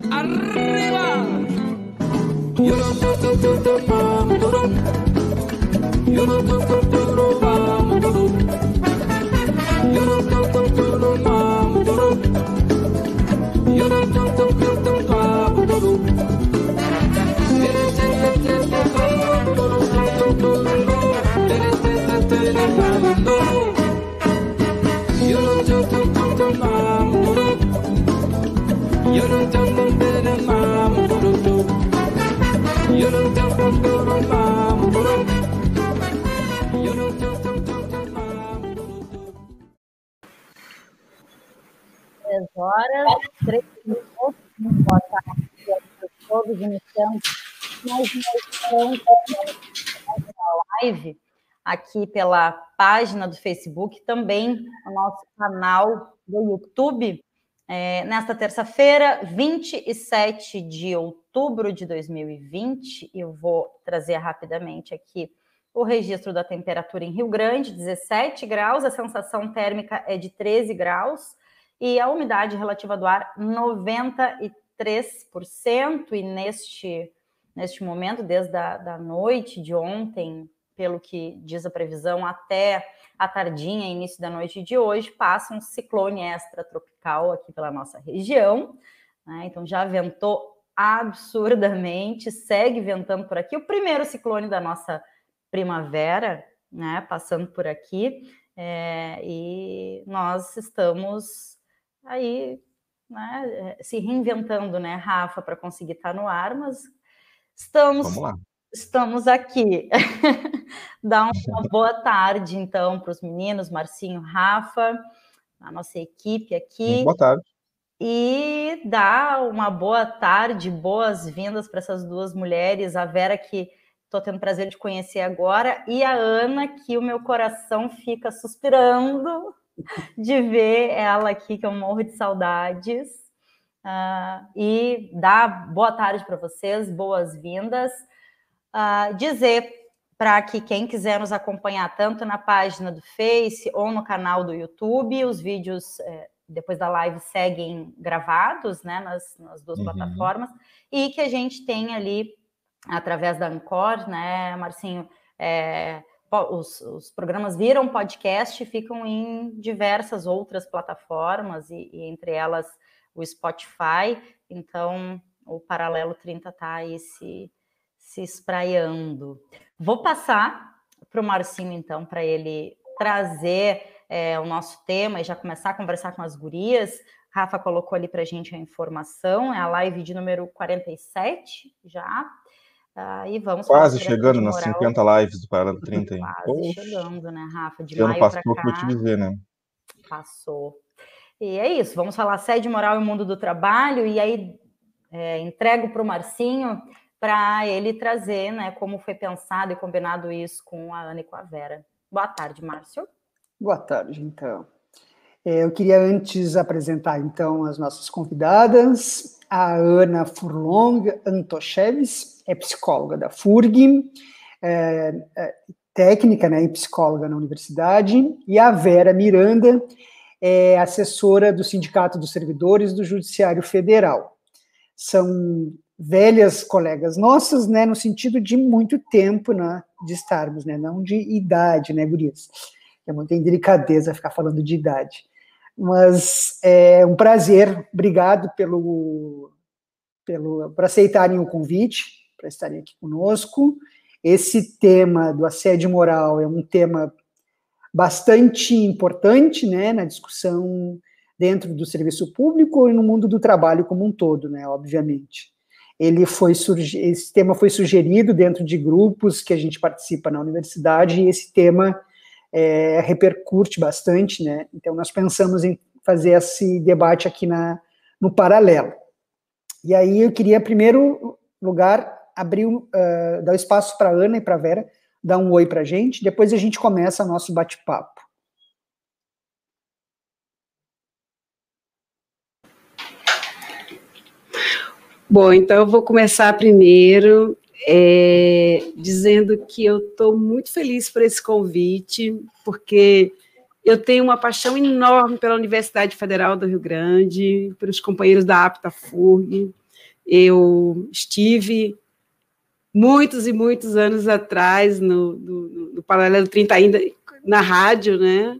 Três horas, três minutos, boa tarde a todos, iniciamos mais uma edição da live aqui pela página do Facebook, também o nosso canal do YouTube. É, nesta terça-feira, 27 de outubro de 2020, eu vou trazer rapidamente aqui o registro da temperatura em Rio Grande, 17 graus, a sensação térmica é de 13 graus e a umidade relativa do ar 93%. E neste, neste momento, desde a da noite de ontem, pelo que diz a previsão, até a tardinha, início da noite de hoje, passa um ciclone extratropical aqui pela nossa região. Né? Então já ventou absurdamente, segue ventando por aqui. O primeiro ciclone da nossa primavera, né? Passando por aqui. É, e nós estamos aí né, se reinventando, né, Rafa, para conseguir estar no ar, mas estamos estamos aqui. Dá uma boa tarde, então, para os meninos, Marcinho, Rafa, a nossa equipe aqui. Boa tarde. E dá uma boa tarde, boas-vindas para essas duas mulheres, a Vera, que estou tendo prazer de conhecer agora, e a Ana, que o meu coração fica suspirando de ver ela aqui, que eu morro de saudades. Uh, e dá boa tarde para vocês, boas-vindas uh, dizer para que quem quiser nos acompanhar tanto na página do Face ou no canal do YouTube, os vídeos é, depois da live seguem gravados, né, nas, nas duas uhum. plataformas, e que a gente tem ali através da Ancor, né, Marcinho, é, os, os, programas viram podcast e ficam em diversas outras plataformas, e, e entre elas o Spotify, então o Paralelo 30 está aí se se espraiando. Vou passar para o Marcinho, então, para ele trazer é, o nosso tema e já começar a conversar com as gurias. Rafa colocou ali para a gente a informação, é a live de número 47 já. Uh, e vamos Quase chegando nas 50 lives do Parada 30. Hein? Quase Poxa. chegando, né, Rafa? De ano passou que eu te dizer, né? Passou. E é isso, vamos falar sede moral e mundo do trabalho, e aí é, entrego para o Marcinho para ele trazer, né, como foi pensado e combinado isso com a Ana e com a Vera. Boa tarde, Márcio. Boa tarde, então. É, eu queria antes apresentar, então, as nossas convidadas. A Ana Furlong Antocheves é psicóloga da FURG, é, é, técnica né, e psicóloga na universidade, e a Vera Miranda é assessora do Sindicato dos Servidores do Judiciário Federal. São velhas colegas nossas, né, no sentido de muito tempo, né, de estarmos, né, não de idade, né, gurias. É muita indelicadeza ficar falando de idade. Mas é um prazer, obrigado pelo, pelo por aceitarem o convite, para estarem aqui conosco. Esse tema do assédio moral é um tema bastante importante, né, na discussão dentro do serviço público e no mundo do trabalho como um todo, né, obviamente ele foi esse tema foi sugerido dentro de grupos que a gente participa na universidade e esse tema é, repercute bastante, né? Então nós pensamos em fazer esse debate aqui na, no paralelo. E aí eu queria, em primeiro lugar, abrir, uh, dar espaço para Ana e para Vera, dar um oi para a gente, depois a gente começa nosso bate-papo. Bom, então eu vou começar primeiro é, dizendo que eu estou muito feliz por esse convite, porque eu tenho uma paixão enorme pela Universidade Federal do Rio Grande, pelos companheiros da APTA FURG, Eu estive muitos e muitos anos atrás no, no, no Paralelo 30 ainda na rádio, né?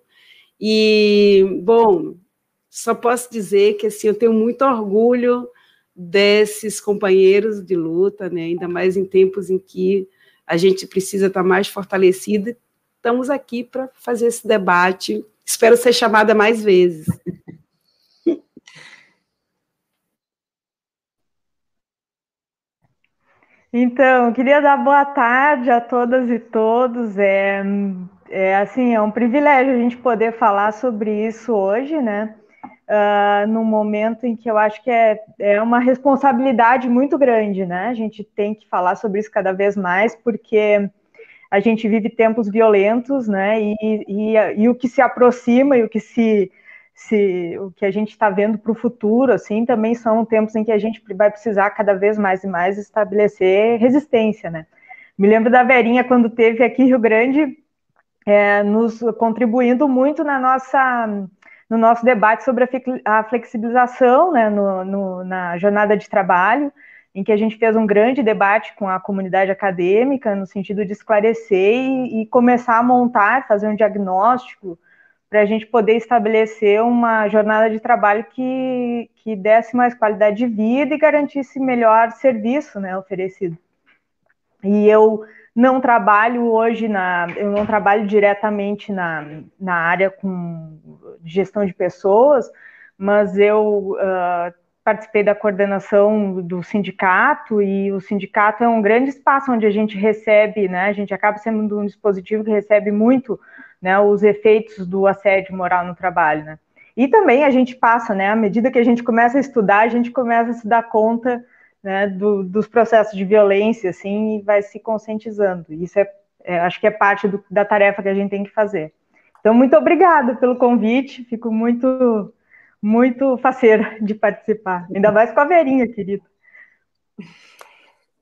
E, bom, só posso dizer que assim, eu tenho muito orgulho desses companheiros de luta, né? ainda mais em tempos em que a gente precisa estar mais fortalecida. Estamos aqui para fazer esse debate. Espero ser chamada mais vezes. Então, queria dar boa tarde a todas e todos. É, é assim, é um privilégio a gente poder falar sobre isso hoje, né? Uh, num momento em que eu acho que é, é uma responsabilidade muito grande, né? A gente tem que falar sobre isso cada vez mais, porque a gente vive tempos violentos, né? E, e, e o que se aproxima e o que se, se o que a gente está vendo para o futuro, assim, também são tempos em que a gente vai precisar cada vez mais e mais estabelecer resistência, né? Me lembro da Verinha quando teve aqui Rio Grande, é, nos contribuindo muito na nossa no nosso debate sobre a flexibilização né, no, no, na jornada de trabalho, em que a gente fez um grande debate com a comunidade acadêmica, no sentido de esclarecer e, e começar a montar, fazer um diagnóstico, para a gente poder estabelecer uma jornada de trabalho que, que desse mais qualidade de vida e garantisse melhor serviço né, oferecido. E eu não trabalho hoje na, eu não trabalho diretamente na, na área com gestão de pessoas, mas eu uh, participei da coordenação do sindicato e o sindicato é um grande espaço onde a gente recebe, né? A gente acaba sendo um dispositivo que recebe muito, né? Os efeitos do assédio moral no trabalho, né? E também a gente passa, né? À medida que a gente começa a estudar, a gente começa a se dar conta né, do, dos processos de violência, assim, e vai se conscientizando. Isso é, é acho que é parte do, da tarefa que a gente tem que fazer. Então, muito obrigada pelo convite, fico muito, muito faceira de participar, ainda mais com a Verinha, querida.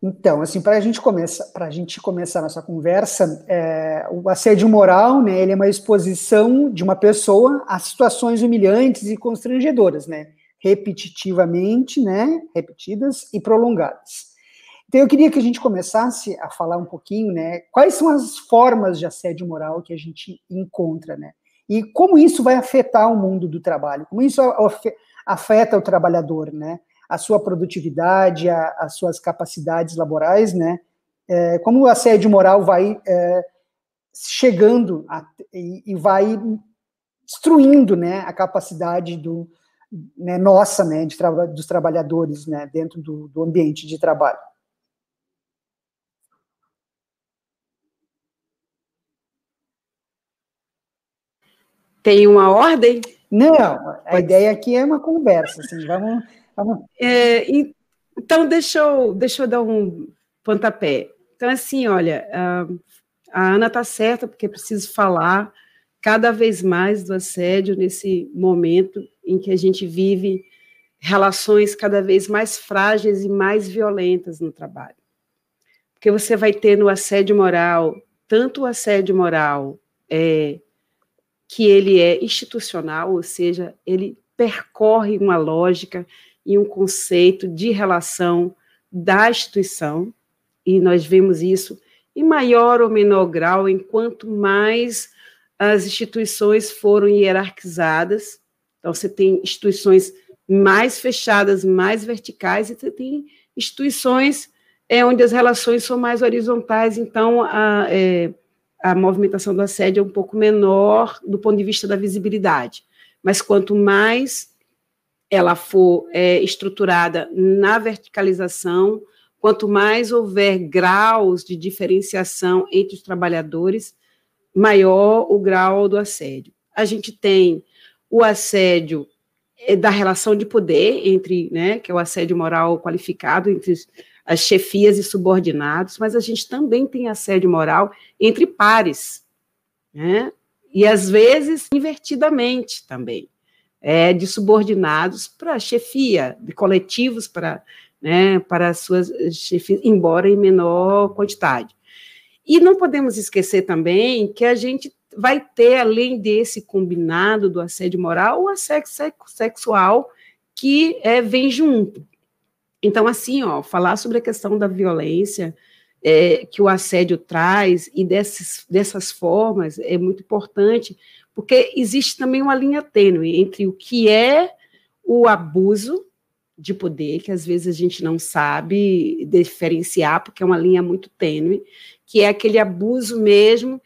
Então, assim, para a gente começar, para a gente começar nossa conversa, é, o assédio moral, né, ele é uma exposição de uma pessoa a situações humilhantes e constrangedoras, né, repetitivamente, né, repetidas e prolongadas. Então eu queria que a gente começasse a falar um pouquinho, né, quais são as formas de assédio moral que a gente encontra, né? E como isso vai afetar o mundo do trabalho, como isso afeta o trabalhador, né? A sua produtividade, a, as suas capacidades laborais, né? É, como o assédio moral vai é, chegando a, e, e, vai destruindo, né, a capacidade do, né, nossa, né, de tra dos trabalhadores, né, dentro do, do ambiente de trabalho. Tem uma ordem? Não, a Pode ideia aqui é uma conversa, assim, vamos... É, então, deixa eu, deixa eu dar um pontapé. Então, assim, olha, a Ana está certa, porque preciso falar cada vez mais do assédio nesse momento em que a gente vive relações cada vez mais frágeis e mais violentas no trabalho. Porque você vai ter no assédio moral, tanto o assédio moral é, que ele é institucional, ou seja, ele percorre uma lógica e um conceito de relação da instituição, e nós vemos isso em maior ou menor grau, enquanto mais as instituições foram hierarquizadas, então você tem instituições mais fechadas, mais verticais, e você tem instituições é, onde as relações são mais horizontais, então a, é, a movimentação do assédio é um pouco menor do ponto de vista da visibilidade. Mas quanto mais ela for é, estruturada na verticalização, quanto mais houver graus de diferenciação entre os trabalhadores, maior o grau do assédio. A gente tem o assédio é, da relação de poder entre, né, que é o assédio moral qualificado entre as chefias e subordinados, mas a gente também tem assédio moral entre pares, né? E às vezes invertidamente também, é, de subordinados para chefia, de coletivos para, né, para suas chefias, embora em menor quantidade. E não podemos esquecer também que a gente vai ter, além desse combinado do assédio moral, o assédio sexual que é, vem junto. Então, assim, ó, falar sobre a questão da violência é, que o assédio traz e dessas, dessas formas é muito importante, porque existe também uma linha tênue entre o que é o abuso de poder, que às vezes a gente não sabe diferenciar, porque é uma linha muito tênue, que é aquele abuso mesmo,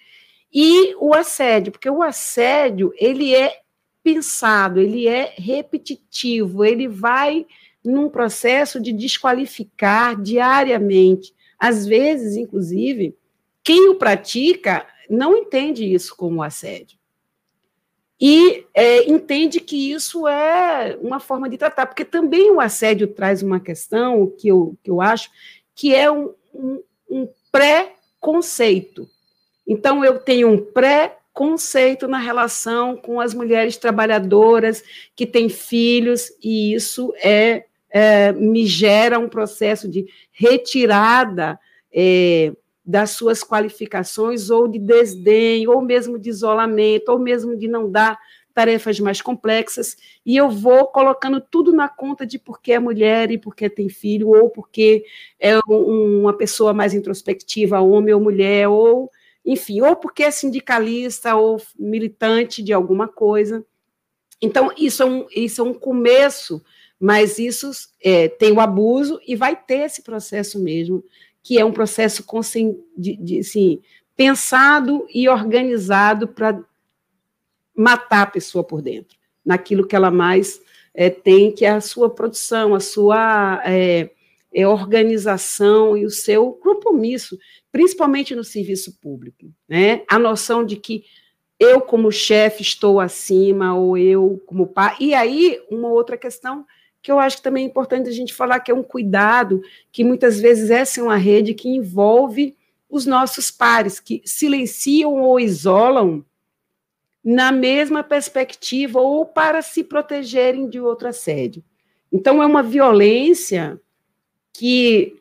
e o assédio, porque o assédio, ele é pensado, ele é repetitivo, ele vai num processo de desqualificar diariamente. Às vezes, inclusive, quem o pratica não entende isso como assédio e é, entende que isso é uma forma de tratar, porque também o assédio traz uma questão que eu, que eu acho que é um, um, um pré-conceito. Então, eu tenho um pré-conceito na relação com as mulheres trabalhadoras que têm filhos, e isso é, é me gera um processo de retirada é, das suas qualificações, ou de desdém, ou mesmo de isolamento, ou mesmo de não dar tarefas mais complexas, e eu vou colocando tudo na conta de porque é mulher e porque tem filho, ou porque é um, uma pessoa mais introspectiva, homem ou mulher, ou, enfim, ou porque é sindicalista ou militante de alguma coisa. Então, isso é um, isso é um começo, mas isso é, tem o abuso e vai ter esse processo mesmo que é um processo de, de, assim, pensado e organizado para matar a pessoa por dentro, naquilo que ela mais é, tem, que é a sua produção, a sua é, é, organização e o seu compromisso, principalmente no serviço público. Né? A noção de que eu, como chefe, estou acima, ou eu, como pai. E aí, uma outra questão que eu acho que também é importante a gente falar que é um cuidado, que muitas vezes essa é uma rede que envolve os nossos pares, que silenciam ou isolam na mesma perspectiva ou para se protegerem de outro assédio. Então, é uma violência que,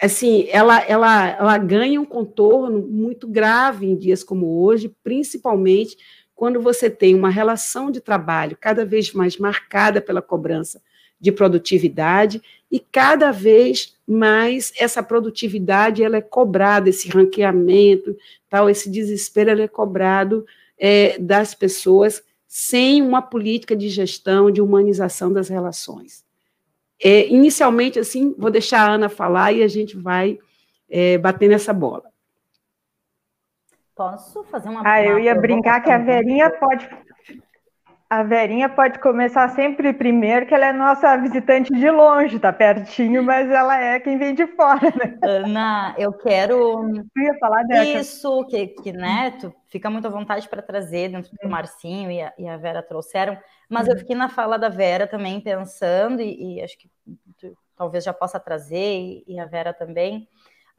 assim, ela, ela, ela ganha um contorno muito grave em dias como hoje, principalmente quando você tem uma relação de trabalho cada vez mais marcada pela cobrança de produtividade e cada vez mais essa produtividade ela é cobrada, esse ranqueamento, tal, esse desespero é cobrado é, das pessoas sem uma política de gestão, de humanização das relações. É, inicialmente, assim, vou deixar a Ana falar e a gente vai é, bater nessa bola. Posso fazer uma Ah, eu ia brincar que a Verinha pode a Verinha pode começar sempre primeiro, que ela é nossa visitante de longe, tá pertinho, mas ela é quem vem de fora, né? Ana, eu quero. Eu ia falar dessa. Isso, que, que né, tu fica muito à vontade para trazer dentro do Marcinho e a, e a Vera trouxeram, mas uhum. eu fiquei na fala da Vera também pensando, e, e acho que tu, talvez já possa trazer, e, e a Vera também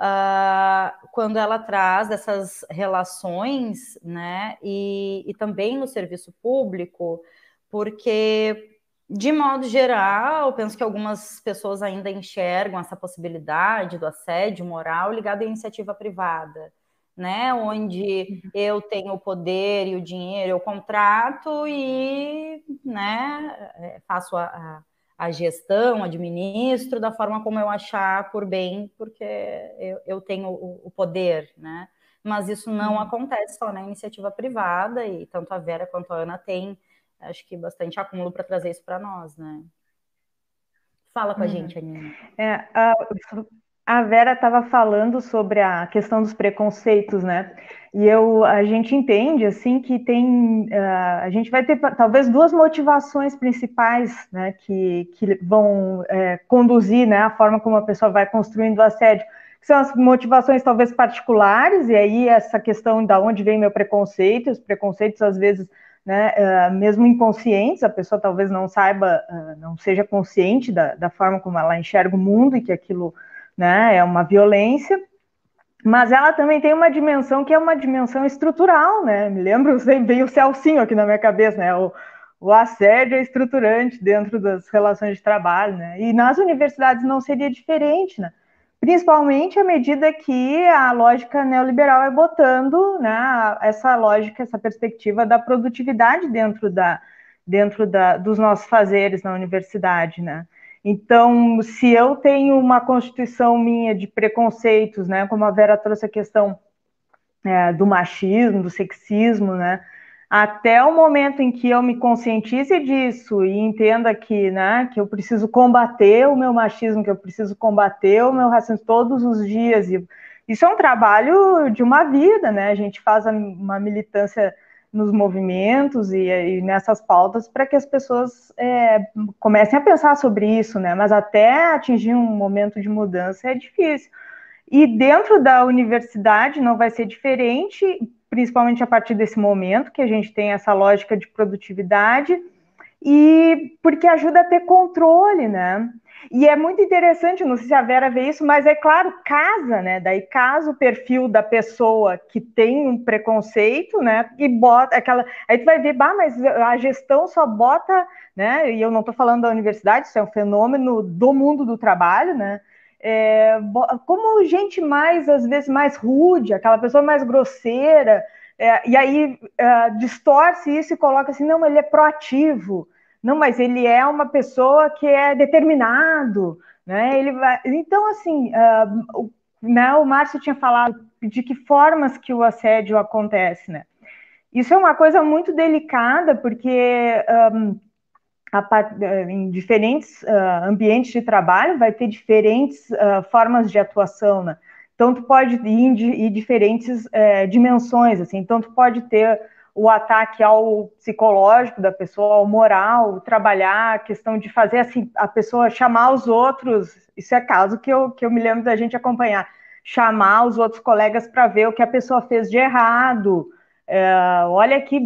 uh, quando ela traz essas relações, né, e, e também no serviço público, porque de modo geral, penso que algumas pessoas ainda enxergam essa possibilidade do assédio moral ligado à iniciativa privada, né? Onde uhum. eu tenho o poder e o dinheiro, eu contrato e, né, é, faço a, a gestão, administro da forma como eu achar por bem, porque eu, eu tenho o, o, poder, né? Mas isso não uhum. acontece só na iniciativa privada, e tanto a Vera quanto a Ana têm, acho que, bastante acúmulo para trazer isso para nós, né? Fala com a uhum. gente, Aninha. É, uh, a Vera estava falando sobre a questão dos preconceitos, né? E eu, a gente entende assim que tem, uh, a gente vai ter talvez duas motivações principais, né, que, que vão é, conduzir, né, a forma como a pessoa vai construindo o assédio, que são as motivações talvez particulares e aí essa questão da onde vem meu preconceito, os preconceitos às vezes né, uh, mesmo inconscientes, a pessoa talvez não saiba, uh, não seja consciente da, da forma como ela enxerga o mundo e que aquilo né? É uma violência, mas ela também tem uma dimensão que é uma dimensão estrutural, né? Me lembro, veio o Celcinho aqui na minha cabeça, né? O, o assédio é estruturante dentro das relações de trabalho, né? E nas universidades não seria diferente, né? Principalmente à medida que a lógica neoliberal é botando né, essa lógica, essa perspectiva da produtividade dentro, da, dentro da, dos nossos fazeres na universidade, né? Então, se eu tenho uma constituição minha de preconceitos, né, como a Vera trouxe a questão é, do machismo, do sexismo, né, até o momento em que eu me conscientize disso e entenda que, né, que eu preciso combater o meu machismo, que eu preciso combater o meu racismo todos os dias. E isso é um trabalho de uma vida, né? A gente faz uma militância nos movimentos e, e nessas pautas para que as pessoas é, comecem a pensar sobre isso, né? Mas até atingir um momento de mudança é difícil. E dentro da universidade não vai ser diferente, principalmente a partir desse momento que a gente tem essa lógica de produtividade e porque ajuda a ter controle, né? E é muito interessante, não sei se a Vera vê isso, mas é claro, casa, né? Daí casa o perfil da pessoa que tem um preconceito, né? E bota aquela. Aí tu vai ver, bah, mas a gestão só bota, né? E eu não estou falando da universidade, isso é um fenômeno do mundo do trabalho, né? É, como gente mais, às vezes, mais rude, aquela pessoa mais grosseira, é, e aí é, distorce isso e coloca assim, não, ele é proativo, não, mas ele é uma pessoa que é determinado, né? Ele vai... Então, assim, uh, né, o Márcio tinha falado de que formas que o assédio acontece, né? Isso é uma coisa muito delicada, porque um, a, em diferentes uh, ambientes de trabalho vai ter diferentes uh, formas de atuação, né? Então, tu pode ir em diferentes uh, dimensões, assim. Então, tu pode ter o ataque ao psicológico da pessoa, ao moral, trabalhar a questão de fazer assim, a pessoa chamar os outros, isso é caso que eu, que eu me lembro da gente acompanhar, chamar os outros colegas para ver o que a pessoa fez de errado, é, olha aqui,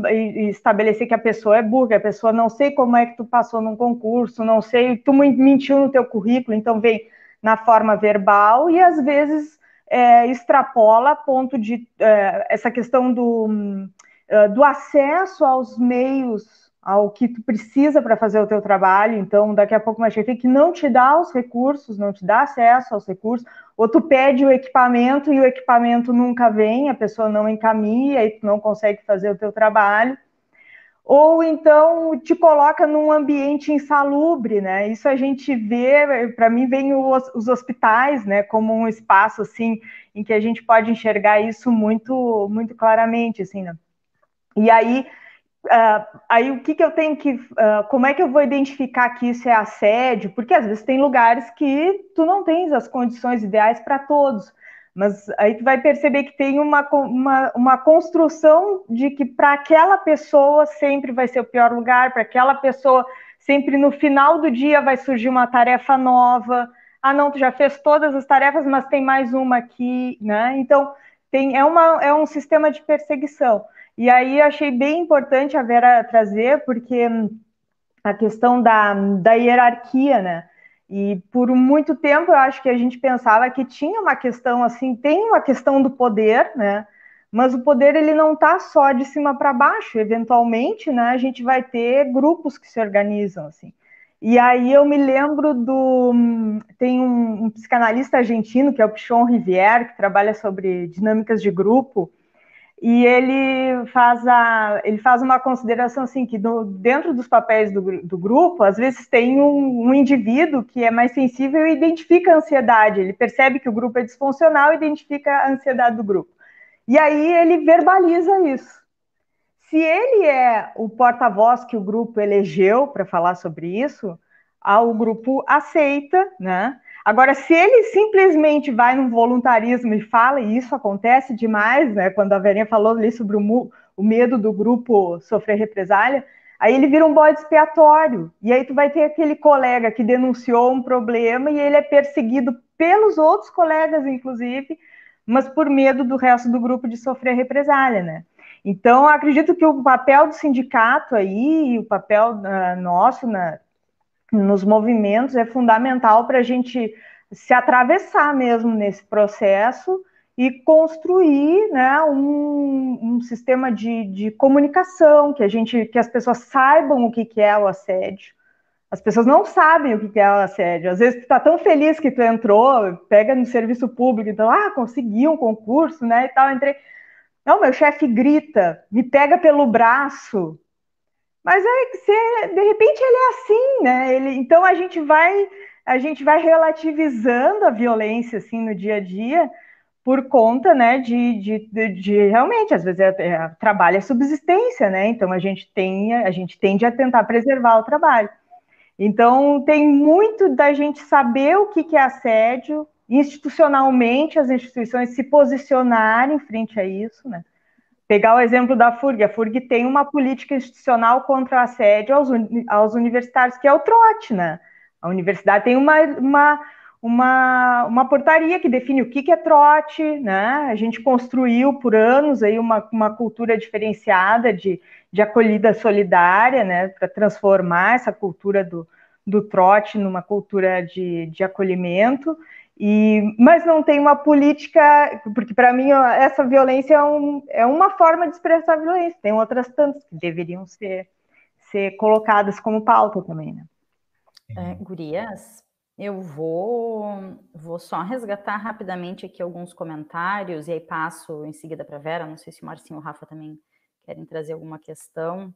estabelecer que a pessoa é burra, a pessoa não sei como é que tu passou num concurso, não sei, tu mentiu no teu currículo, então vem na forma verbal e às vezes é, extrapola a ponto de é, essa questão do do acesso aos meios, ao que tu precisa para fazer o teu trabalho. Então, daqui a pouco uma chefe que não te dá os recursos, não te dá acesso aos recursos, ou tu pede o equipamento e o equipamento nunca vem, a pessoa não encaminha e tu não consegue fazer o teu trabalho. Ou então te coloca num ambiente insalubre, né? Isso a gente vê, para mim, vem os hospitais, né, como um espaço assim em que a gente pode enxergar isso muito, muito claramente, assim, né? E aí, uh, aí o que, que eu tenho que. Uh, como é que eu vou identificar que isso é assédio? Porque às vezes tem lugares que tu não tens as condições ideais para todos. Mas aí tu vai perceber que tem uma, uma, uma construção de que para aquela pessoa sempre vai ser o pior lugar, para aquela pessoa sempre no final do dia vai surgir uma tarefa nova. Ah, não, tu já fez todas as tarefas, mas tem mais uma aqui, né? Então, tem, é, uma, é um sistema de perseguição. E aí achei bem importante a Vera trazer, porque a questão da, da hierarquia, né? E por muito tempo eu acho que a gente pensava que tinha uma questão assim, tem uma questão do poder, né? Mas o poder ele não está só de cima para baixo. Eventualmente, né, a gente vai ter grupos que se organizam assim. E aí eu me lembro do tem um, um psicanalista argentino que é o Pichon Rivière que trabalha sobre dinâmicas de grupo e ele faz, a, ele faz uma consideração assim, que dentro dos papéis do, do grupo, às vezes tem um, um, indivíduo que é mais sensível e identifica a ansiedade, ele percebe que o grupo é disfuncional e identifica a ansiedade do grupo. E aí ele verbaliza isso. Se ele é o porta-voz que o grupo elegeu para falar sobre isso, o grupo aceita, né? Agora, se ele simplesmente vai no voluntarismo e fala, e isso acontece demais, né? Quando a Verinha falou ali sobre o, o medo do grupo sofrer represália, aí ele vira um bode expiatório. E aí tu vai ter aquele colega que denunciou um problema e ele é perseguido pelos outros colegas, inclusive, mas por medo do resto do grupo de sofrer represália, né? Então, acredito que o papel do sindicato aí, o papel uh, nosso na, nos movimentos é fundamental para a gente se atravessar mesmo nesse processo e construir né, um, um sistema de, de, comunicação, que a gente, que as pessoas saibam o que, que é o assédio. As pessoas não sabem o que, que é o assédio. Às vezes tu está tão feliz que tu entrou, pega no serviço público, então, ah, consegui um concurso, né? E tal, entrei. Não, meu chefe grita, me pega pelo braço, Mas é se, de repente ele é assim, né? Ele, então a gente vai a gente vai relativizando a violência assim no dia a dia por conta, né, de, de, de, de realmente às vezes é, é, trabalho é subsistência, né? Então a gente tem a gente tende a tentar preservar o trabalho. Então tem muito da gente saber o que, que é assédio institucionalmente as instituições se posicionarem frente a isso, né? Pegar o exemplo da FURG, a FURG tem uma política institucional contra o assédio aos, aos universitários, que é o trote, né? A universidade tem uma, uma, uma, uma portaria que define o que, que é trote, né? A gente construiu por anos aí uma, uma cultura diferenciada de, de acolhida solidária, né? Para transformar essa cultura do, do trote numa cultura de, de acolhimento. E, mas não tem uma política, porque para mim essa violência é, um, é, uma forma de expressar violência, tem outras tantas que deveriam ser, ser colocadas como pauta também, né? É, gurias, eu vou, vou só resgatar rapidamente aqui alguns comentários e aí passo em seguida para Vera, não sei se o Marcinho ou o Rafa também querem trazer alguma questão.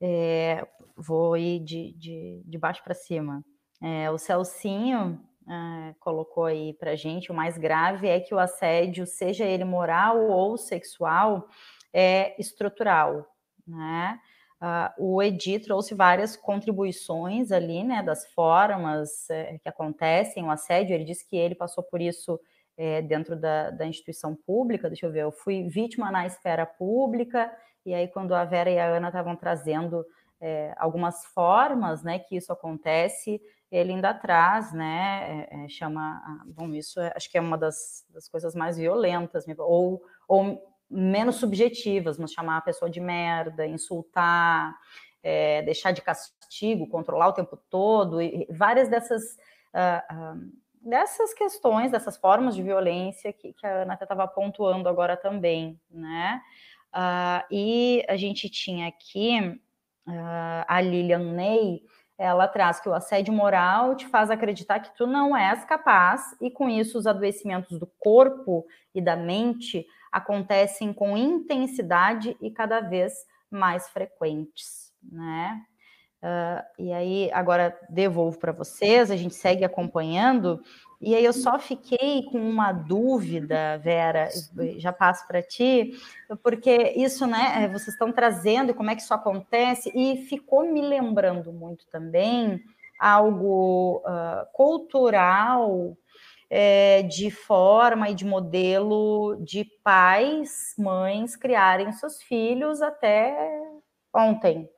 É, vou ir de, de, de baixo para cima. É, o Celcinho uh, colocou aí para gente, o mais grave é que o assédio, seja ele moral ou sexual, é estrutural, né? Uh, o Edi trouxe várias contribuições ali, né, das formas é, que acontecem o assédio. Ele disse que ele passou por isso é, dentro da, da, instituição pública. Deixa eu ver, eu fui vítima na esfera pública, e aí, quando a Vera e a Ana estavam trazendo é, algumas formas, né, que isso acontece, ele ainda traz, né, é, é, chama, bom, isso é, acho que é uma das, das coisas mais violentas, ou, ou menos subjetivas, mas chamar a pessoa de merda, insultar, é, deixar de castigo, controlar o tempo todo, e várias dessas, uh, uh, dessas questões, dessas formas de violência que, que a Ana estava pontuando agora também, né, uh, e a gente tinha aqui a Lilian Ney, ela traz que o assédio moral te faz acreditar que tu não és capaz, e com isso os adoecimentos do corpo e da mente acontecem com intensidade e cada vez mais frequentes, né? Uh, e aí, agora devolvo para vocês, a gente segue acompanhando. E aí, eu só fiquei com uma dúvida, Vera, já passo para ti, porque isso, né, é, vocês estão trazendo como é que isso acontece, e ficou me lembrando muito também algo uh, cultural é, de forma e de modelo de pais, mães criarem seus filhos até ontem,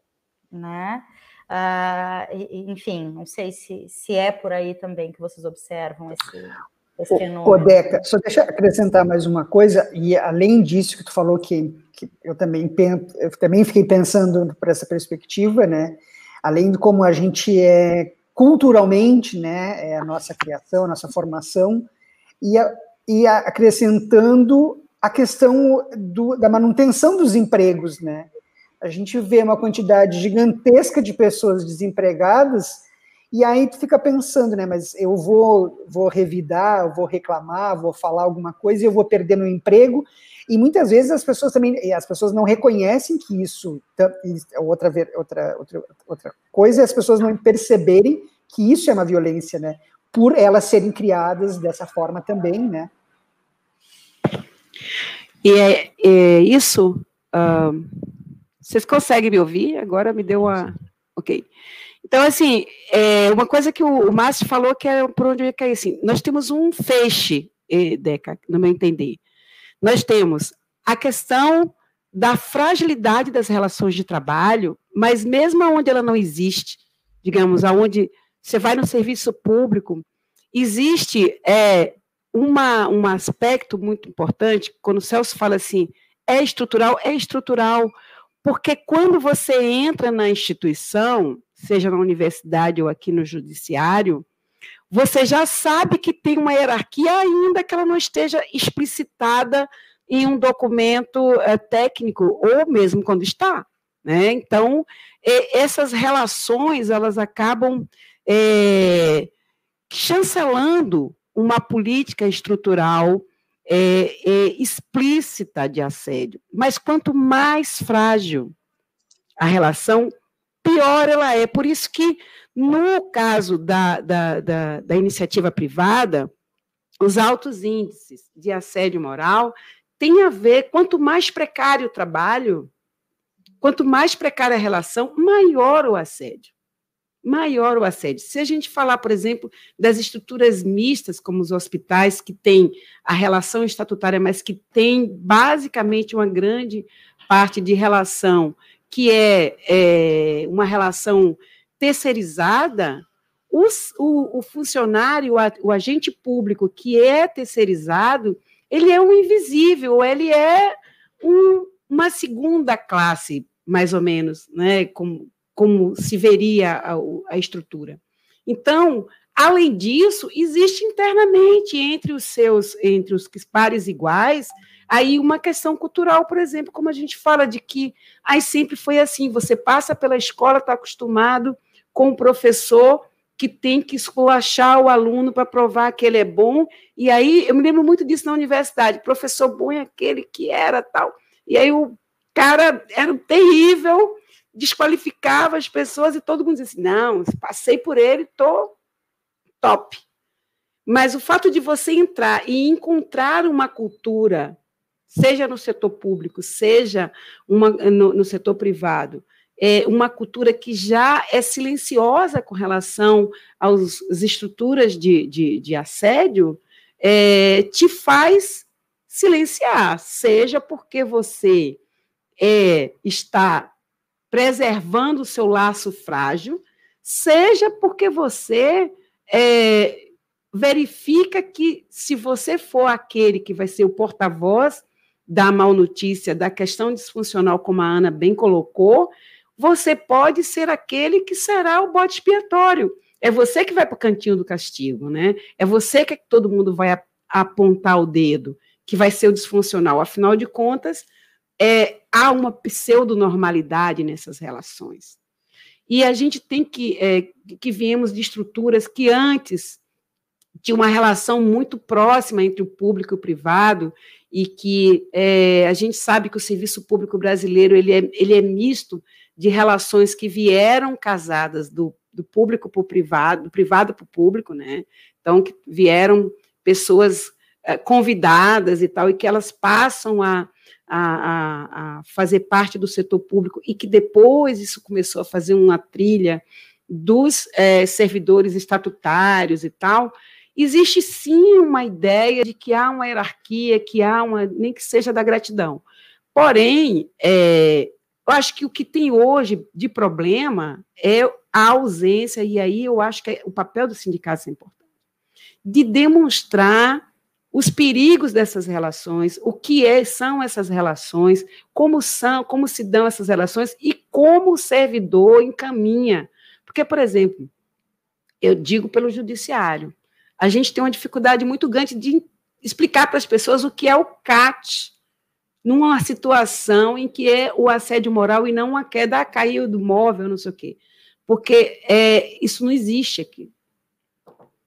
né? Uh, enfim, não sei se, se é por aí também que vocês observam esse, esse fenômeno. Ô, Deca, só deixa eu acrescentar mais uma coisa, e além disso que tu falou que, que eu também eu também fiquei pensando por essa perspectiva, né? Além de como a gente é culturalmente, né, é a nossa criação, a nossa formação, e, a, e a, acrescentando a questão do, da manutenção dos empregos, né? A gente vê uma quantidade gigantesca de pessoas desempregadas e aí tu fica pensando, né? Mas eu vou, vou revidar, eu vou reclamar, vou falar alguma coisa e eu vou perder meu emprego. E muitas vezes as pessoas também, as pessoas não reconhecem que isso é outra, outra, outra, outra coisa, as pessoas não perceberem que isso é uma violência, né? Por elas serem criadas dessa forma também, né? E é, é isso. Uh, vocês conseguem me ouvir? Agora me deu uma. Ok. Então, assim, é uma coisa que o, o Márcio falou que é por onde eu ia cair, assim, nós temos um feixe, Deca, no meu entender. Nós temos a questão da fragilidade das relações de trabalho, mas mesmo onde ela não existe, digamos, aonde você vai no serviço público, existe é, uma, um aspecto muito importante, quando o Celso fala assim, é estrutural, é estrutural, porque quando você entra na instituição, seja na universidade ou aqui no judiciário, você já sabe que tem uma hierarquia, ainda que ela não esteja explicitada em um documento é, técnico, ou mesmo quando está. Né? Então, essas relações, elas acabam é, chancelando uma política estrutural é, é, explícita de assédio. Mas quanto mais frágil a relação, pior ela é. Por isso que, no caso da, da, da, da iniciativa privada, os altos índices de assédio moral têm a ver, quanto mais precário o trabalho, quanto mais precária a relação, maior o assédio. Maior o assédio. Se a gente falar, por exemplo, das estruturas mistas, como os hospitais, que têm a relação estatutária, mas que têm basicamente uma grande parte de relação que é, é uma relação terceirizada, os, o, o, funcionário, o agente público que é terceirizado, ele é um invisível, ele é um, uma segunda classe, mais ou menos, né, como, como se veria a, a estrutura. Então, além disso, existe internamente entre os seus, entre os pares iguais, Aí uma questão cultural, por exemplo, como a gente fala de que aí sempre foi assim, você passa pela escola, está acostumado com o professor que tem que esculachar o aluno para provar que ele é bom, e aí eu me lembro muito disso na universidade, professor bom é aquele que era tal, e aí o cara era terrível, desqualificava as pessoas e todo mundo dizia assim, não, passei por ele, tô top. Mas o fato de você entrar e encontrar uma cultura seja no setor público, seja uma, no, no setor privado, é uma cultura que já é silenciosa com relação às estruturas de, de, de assédio, é, te faz silenciar, seja porque você é, está preservando o seu laço frágil, seja porque você é, verifica que, se você for aquele que vai ser o porta-voz da mal notícia, da questão disfuncional, como a Ana bem colocou, você pode ser aquele que será o bode expiatório. É você que vai para o cantinho do castigo, né? É você que todo mundo vai apontar o dedo, que vai ser o disfuncional. Afinal de contas, é, há uma pseudonormalidade nessas relações. E a gente tem que, é, que viemos de estruturas que antes tinha uma relação muito próxima entre o público e o privado, e que é, a gente sabe que o serviço público brasileiro ele é, ele é misto de relações que vieram casadas do, do público para o privado, do privado para o público, né? Então, que vieram pessoas é, convidadas e tal, e que elas passam a, a, a, fazer parte do setor público, e que depois isso começou a fazer uma trilha dos é, servidores estatutários e tal, existe sim uma ideia de que há uma hierarquia, que há uma, nem que seja da gratidão. Porém, é, eu acho que o que tem hoje de problema é a ausência, e aí eu acho que é, o papel do sindicato é importante, de demonstrar os perigos dessas relações, o que é, são essas relações, como são, como se dão essas relações e como o servidor encaminha. Porque, por exemplo, eu digo pelo judiciário, a gente tem uma dificuldade muito grande de explicar para as pessoas o que é o CAT, numa situação em que é o assédio moral e não a queda, caiu do móvel, não sei o quê. Porque é, isso não existe aqui.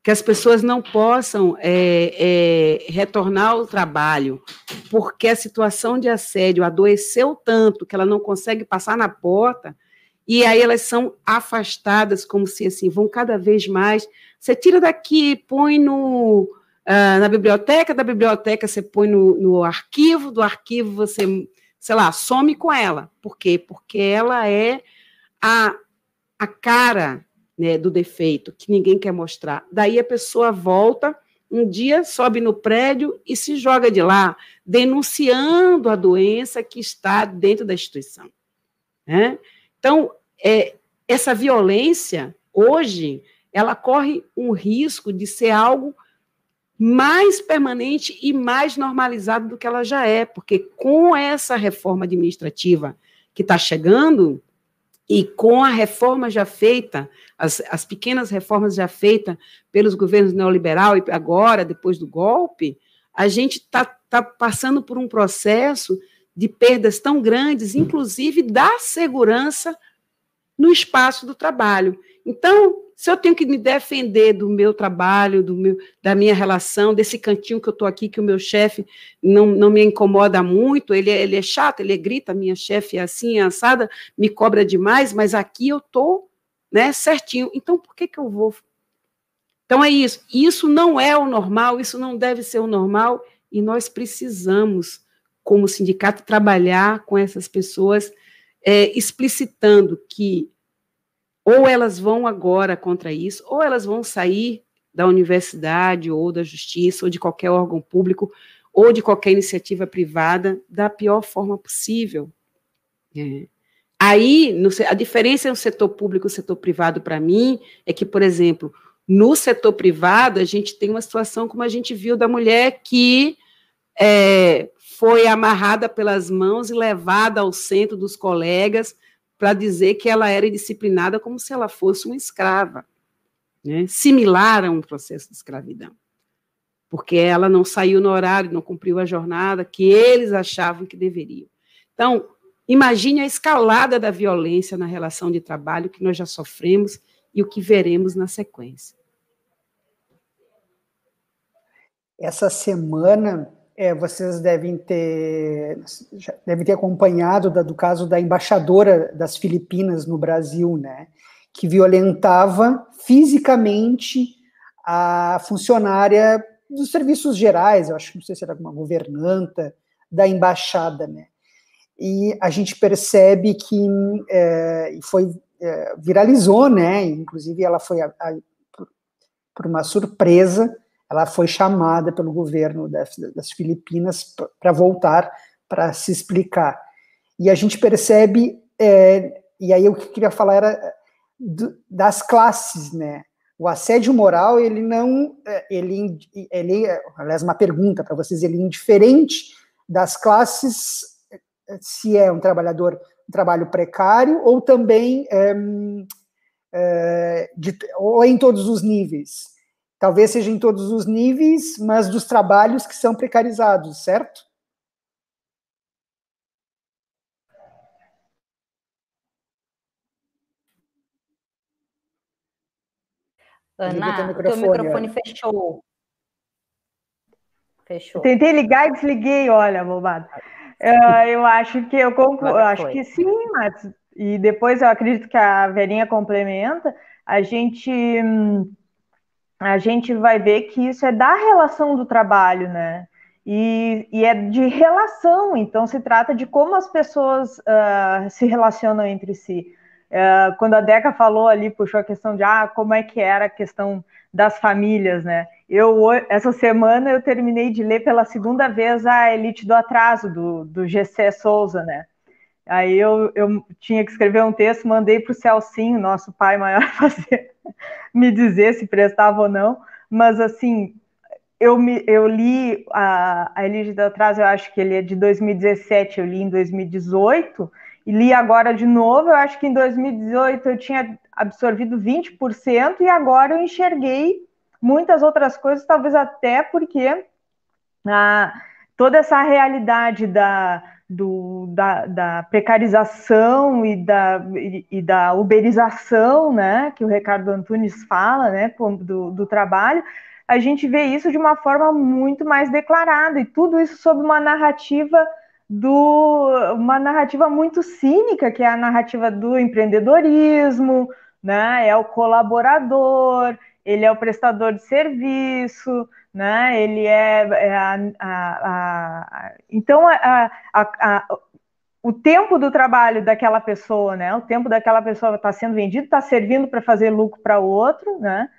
Que as pessoas não possam é, é, retornar ao trabalho porque a situação de assédio adoeceu tanto que ela não consegue passar na porta, e aí elas são afastadas, como se assim, vão cada vez mais você tira daqui, põe no, uh, na biblioteca, da biblioteca você põe no, no arquivo, do arquivo você, sei lá, some com ela. Por quê? Porque ela é a, a cara né, do defeito que ninguém quer mostrar. Daí a pessoa volta, um dia sobe no prédio e se joga de lá, denunciando a doença que está dentro da instituição. Né? Então, é, essa violência, hoje, ela corre um risco de ser algo mais permanente e mais normalizado do que ela já é, porque com essa reforma administrativa que está chegando e com a reforma já feita, as, as pequenas reformas já feitas pelos governos neoliberal e agora, depois do golpe, a gente está tá passando por um processo de perdas tão grandes, inclusive da segurança no espaço do trabalho. Então, se eu tenho que me defender do meu trabalho, do meu, da minha relação, desse cantinho que eu estou aqui, que o meu chefe não, não me incomoda muito, ele, é, ele é chato, ele grita, minha chefe é assim, é assada, me cobra demais, mas aqui eu estou né, certinho. Então, por que, que eu vou? Então, é isso. Isso não é o normal, isso não deve ser o normal, e nós precisamos, como sindicato, trabalhar com essas pessoas, é, explicitando que ou elas vão agora contra isso, ou elas vão sair da universidade, ou da justiça, ou de qualquer órgão público, ou de qualquer iniciativa privada, da pior forma possível. É. Aí, no, a diferença entre o setor público e o setor privado, para mim, é que, por exemplo, no setor privado, a gente tem uma situação como a gente viu da mulher que é, foi amarrada pelas mãos e levada ao centro dos colegas para dizer que ela era disciplinada como se ela fosse uma escrava, né? similar a um processo de escravidão, porque ela não saiu no horário, não cumpriu a jornada que eles achavam que deveriam. Então, imagine a escalada da violência na relação de trabalho que nós já sofremos e o que veremos na sequência. Essa semana é, vocês devem ter, devem ter acompanhado da, do caso da embaixadora das Filipinas no Brasil, né, que violentava fisicamente a funcionária dos serviços gerais, eu acho que não sei se era uma governanta da embaixada, né, e a gente percebe que é, foi é, viralizou, né, inclusive ela foi a, a, por uma surpresa ela foi chamada pelo governo das, das Filipinas para voltar para se explicar. E a gente percebe, é, e aí o que eu queria falar era do, das classes, né? O assédio moral, ele não, é, ele, ele aliás, uma pergunta para vocês, ele é indiferente das classes, se é um trabalhador, um trabalho precário, ou também, é, é, de, ou em todos os níveis talvez seja em todos os níveis, mas dos trabalhos que são precarizados, certo? Ana, o teu microfone fechou. Fechou. Tentei ligar e desliguei, olha, bobado. Uh, eu acho que eu concordo, acho que sim, mas e depois eu acredito que a Verinha complementa. A gente hum, a gente vai ver que isso é da relação do trabalho, né? E, e é de relação, então se trata de como as pessoas uh, se relacionam entre si. Uh, quando a Deca falou ali, puxou a questão de ah, como é que era a questão das famílias, né? Eu, essa semana, eu terminei de ler pela segunda vez a Elite do Atraso, do, do GC Souza, né? Aí eu, eu tinha que escrever um texto, mandei para o Celcinho, nosso pai maior, fazer, me dizer se prestava ou não. Mas assim, eu, me, eu li a, a Elige da Atrás, eu acho que ele é de 2017, eu li em 2018, e li agora de novo, eu acho que em 2018 eu tinha absorvido 20%, e agora eu enxerguei muitas outras coisas, talvez até porque ah, toda essa realidade da do, da, da, precarização e da, e, e, da uberização, né, que o Ricardo Antunes fala, né, do, do, trabalho, a gente vê isso de uma forma muito mais declarada, e tudo isso sob uma narrativa do uma narrativa muito cínica, que é a narrativa do empreendedorismo, né, é o colaborador, ele é o prestador de serviço, né? Ele é, é a, a, a, então o tempo do trabalho daquela pessoa, né? O tempo daquela pessoa está sendo vendido, está servindo para fazer lucro para o outro, né?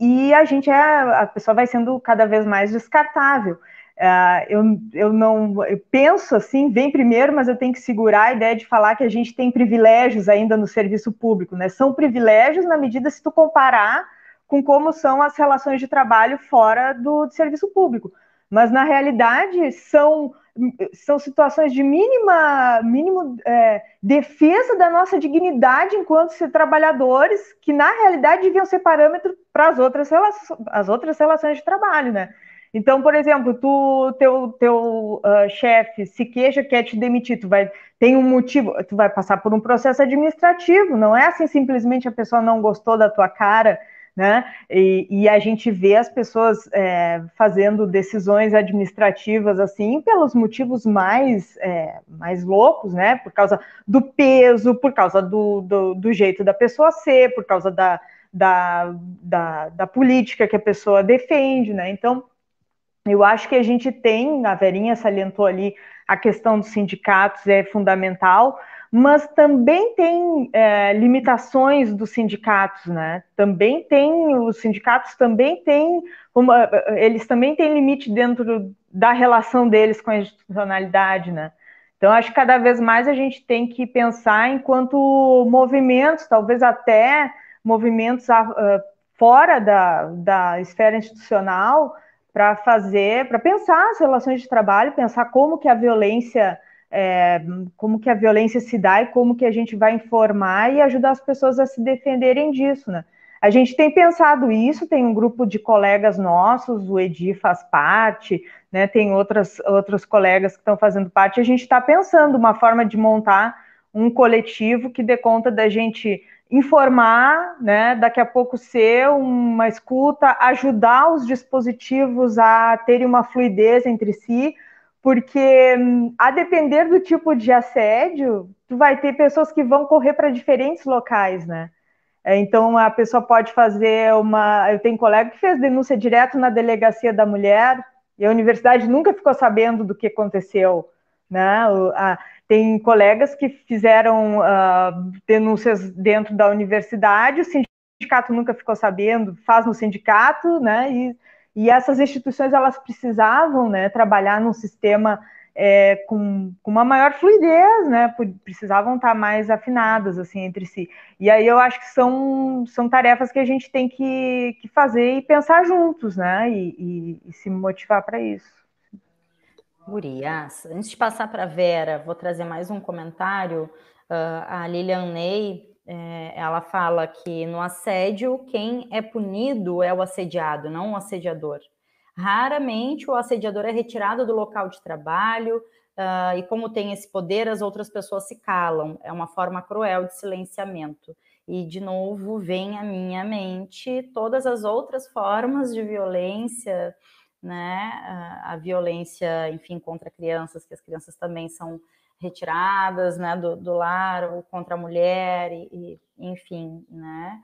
E a gente é, a pessoa vai sendo cada vez mais descartável. Uh, eu, eu não eu penso assim, vem primeiro, mas eu tenho que segurar a ideia de falar que a gente tem privilégios ainda no serviço público, né? São privilégios na medida se tu comparar com como são as relações de trabalho fora do, serviço público. Mas, na realidade, são, são situações de mínima mínimo, é, defesa da nossa dignidade enquanto trabalhadores, que, na realidade, deviam ser parâmetro para as outras, relações, as outras relações de trabalho, né? Então, por exemplo, tu, teu, teu uh, chefe se queixa, quer te demitir, tu vai, tem um motivo, tu vai passar por um processo administrativo, não é assim simplesmente a pessoa não gostou da tua cara, né? E, e a gente vê as pessoas é, fazendo decisões administrativas assim pelos motivos mais, é, mais loucos, né? Por causa do peso, por causa do, do, do jeito da pessoa ser, por causa da, da, da, da política que a pessoa defende, né? Então, eu acho que a gente tem, a Verinha salientou ali, a questão dos sindicatos é fundamental, mas também tem é, limitações dos sindicatos, né? Também tem, os sindicatos também têm, eles também têm limite dentro da relação deles com a institucionalidade, né? Então, acho que cada vez mais a gente tem que pensar enquanto movimentos, talvez até movimentos uh, fora da, da esfera institucional, para fazer, para pensar as relações de trabalho, pensar como que a violência, é, como que a violência se dá e como que a gente vai informar e ajudar as pessoas a se defenderem disso, né? A gente tem pensado isso, tem um grupo de colegas nossos, o Edi faz parte, né? Tem outras, outros colegas que estão fazendo parte. A gente está pensando uma forma de montar um coletivo que dê conta da gente informar, né, daqui a pouco ser uma escuta, ajudar os dispositivos a terem uma fluidez entre si, porque a depender do tipo de assédio, tu vai ter pessoas que vão correr para diferentes locais, né? É, então a pessoa pode fazer uma. Eu tenho colega que fez denúncia direto na delegacia da mulher e a universidade nunca ficou sabendo do que aconteceu, né? Tem colegas que fizeram uh, denúncias dentro da universidade, o sindicato nunca ficou sabendo, faz no sindicato, né? E, e essas instituições elas precisavam, né, trabalhar num sistema é, com, com, uma maior fluidez, né? Precisavam estar mais afinadas assim entre si. E aí eu acho que são, são tarefas que a gente tem que, que fazer e pensar juntos, né? E, e, e se motivar para isso. Gurias, antes de passar para a Vera, vou trazer mais um comentário. Uh, a Lilian Ney, é, ela fala que no assédio, quem é punido é o assediado, não o assediador. Raramente o assediador é retirado do local de trabalho, uh, e como tem esse poder, as outras pessoas se calam. É uma forma cruel de silenciamento. E, de novo, vem à minha mente todas as outras formas de violência né, a, a, violência, enfim, contra crianças, que as crianças também são retiradas, né, do, do lar ou contra a mulher, e, e enfim, né,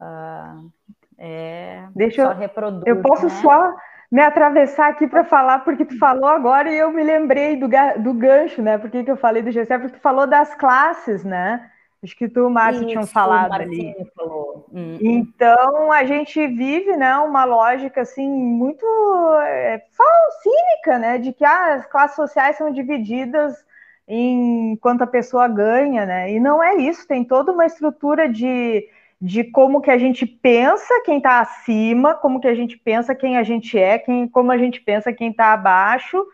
uh, é, Deixa só eu, reproduz, eu posso né? só me atravessar aqui para falar, porque tu falou agora e eu me lembrei do, do gancho, né, porque que eu falei do GCE, porque tu falou das classes, né, Acho que tu, Márcio, tinham falado ali. Hum, hum. Então, a gente vive né, uma lógica assim muito é, cínica, né? De que ah, as classes sociais são divididas em quanto a pessoa ganha, né? E não é isso, tem toda uma estrutura de, de como que a gente pensa quem está acima, como que a gente pensa quem a gente é, quem, como a gente pensa quem está abaixo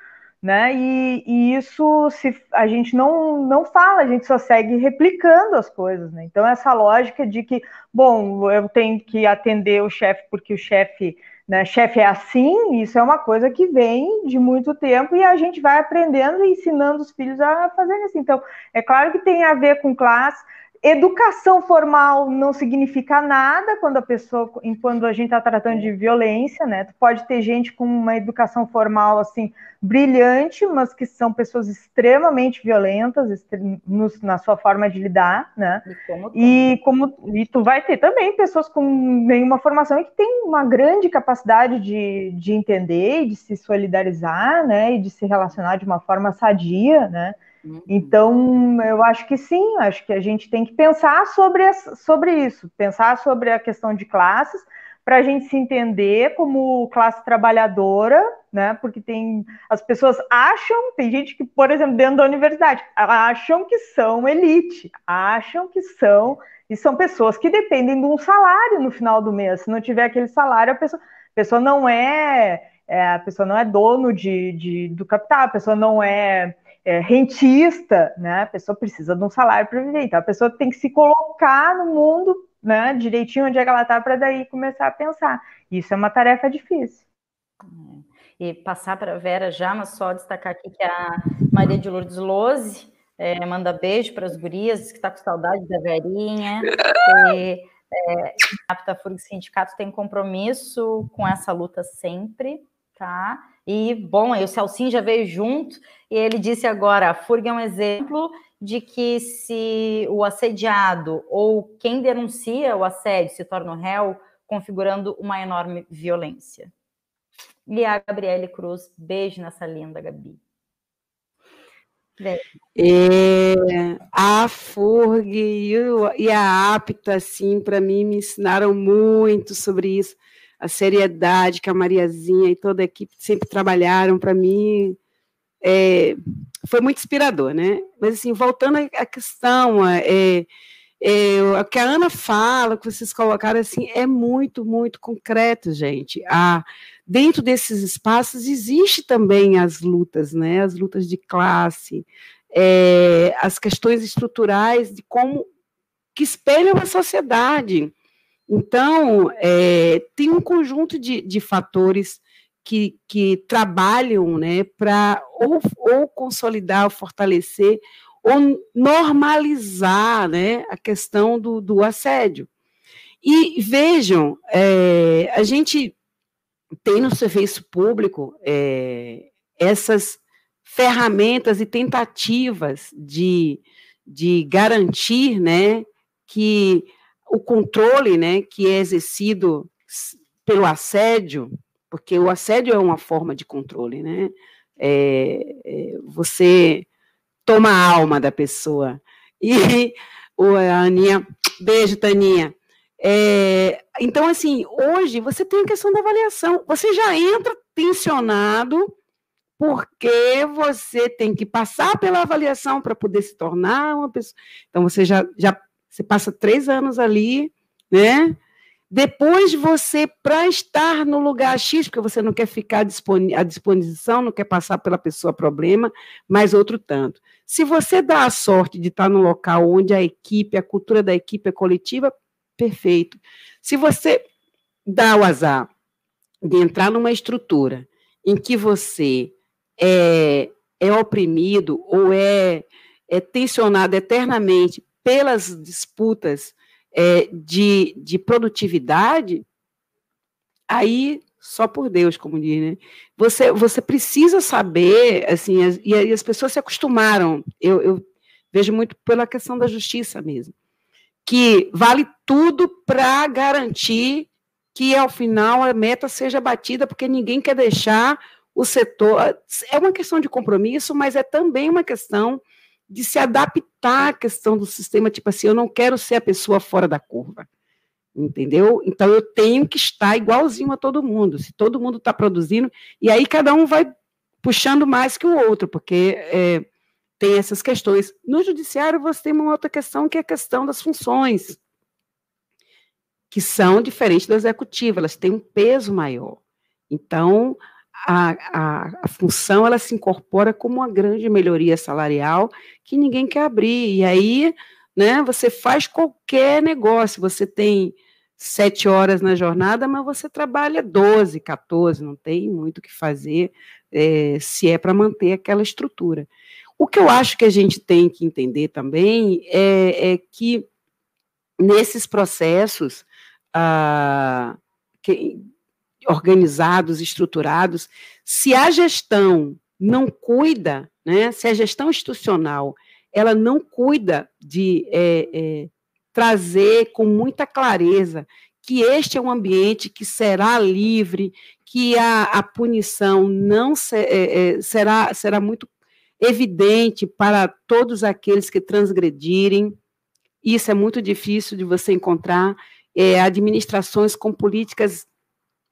né? E, e, isso se a gente não, não fala, a gente só segue replicando as coisas, né? Então essa lógica de que, bom, eu tenho que atender o chefe porque o chefe, né, chefe é assim, isso é uma coisa que vem de muito tempo e a gente vai aprendendo e ensinando os filhos a fazerem assim. Então, é claro que tem a ver com classe, Educação formal não significa nada quando a pessoa, quando a gente está tratando de violência, né? Tu pode ter gente com uma educação formal assim brilhante, mas que são pessoas extremamente violentas na sua forma de lidar, né? E como, e como e tu vai ter também pessoas com nenhuma formação e que tem uma grande capacidade de, de entender e de se solidarizar, né? E de se relacionar de uma forma sadia, né? Uhum. Então, eu acho que sim, acho que a gente tem que pensar sobre, sobre isso, pensar sobre a questão de classes, para a gente se entender como classe trabalhadora, né? Porque tem as pessoas acham, tem gente que, por exemplo, dentro da universidade, acham que são elite, acham que são, e são pessoas que dependem de um salário no final do mês. Se não tiver aquele salário, a pessoa, a pessoa não é, é, a pessoa não é dono de, de, do capital, a pessoa não é é, rentista, né? A pessoa precisa de um salário para viver. Então, a pessoa tem que se colocar no mundo, né, direitinho onde é que ela está, para daí começar a pensar. Isso é uma tarefa difícil. e passar para a Vera já, mas só destacar aqui que a Maria de Lourdes Lose é, manda beijo para as gurias, que está com saudade da Verinha. E, é, a Aptafurg Sindicato tem compromisso com essa luta sempre, tá? E, bom, aí o Celcinho já veio junto e ele disse agora, FURG é um exemplo de que se o assediado ou quem denuncia o assédio se torna réu, configurando uma enorme violência. E a Gabriele Cruz, beijo nessa linda Gabi. É, a FURG e a APTA, assim, para mim, me ensinaram muito sobre isso, a seriedade que a Mariazinha e toda a equipe sempre trabalharam, para mim, é, foi muito inspirador, né? Mas, assim, voltando à questão, é, é, o que a Ana fala, que vocês colocaram, assim, é muito, muito concreto, gente. Dentro desses espaços existe também as lutas, né? As lutas de classe, é, as questões estruturais de como que espelham a sociedade. Então, é, tem um conjunto de, de fatores que, que trabalham né, para ou, ou consolidar, ou fortalecer, ou normalizar né, a questão do, do assédio. E vejam, é, a gente tem no serviço público é, essas ferramentas e tentativas de, de garantir né, que o controle né, que é exercido pelo assédio, porque o assédio é uma forma de controle, né? É, é, você toma a alma da pessoa. E o, Aninha, beijo, Taninha. É, então, assim, hoje você tem a questão da avaliação. Você já entra tensionado, porque você tem que passar pela avaliação para poder se tornar uma pessoa. Então, você já, já você passa três anos ali, né? Depois você, para estar no lugar X, porque você não quer ficar à disposição, não quer passar pela pessoa problema, mais outro tanto. Se você dá a sorte de estar no local onde a equipe, a cultura da equipe é coletiva, perfeito. Se você dá o azar de entrar numa estrutura em que você é, é oprimido ou é, é tensionado eternamente pelas disputas é, de, de produtividade, aí só por Deus, como diz, né? Você, você precisa saber, assim, as, e, as pessoas se acostumaram, eu, eu vejo muito pela questão da justiça mesmo, que vale tudo para garantir que, ao final, a meta seja batida, porque ninguém quer deixar o setor. É uma questão de compromisso, mas é também uma questão de se adaptar à questão do sistema, tipo assim, eu não quero ser a pessoa fora da curva, entendeu? Então eu tenho que estar igualzinho a todo mundo, se todo mundo está produzindo, e aí cada um vai puxando mais que o outro, porque é, tem essas questões. No judiciário você tem uma outra questão, que é a questão das funções, que são diferentes da executiva, elas têm um peso maior. Então, a, a, a, função ela se incorpora como uma grande melhoria salarial que ninguém quer abrir. E aí, né, você faz qualquer negócio, você tem sete horas na jornada, mas você trabalha 12, 14, não tem muito o que fazer é, se é para manter aquela estrutura. O que eu acho que a gente tem que entender também é, é que nesses processos, ah, que, organizados, estruturados, se a gestão não cuida, né, se a gestão institucional ela não cuida de é, é, trazer com muita clareza que este é um ambiente que será livre, que a, a punição não se, é, é será, será muito evidente para todos aqueles que transgredirem. Isso é muito difícil de você encontrar. É, administrações com políticas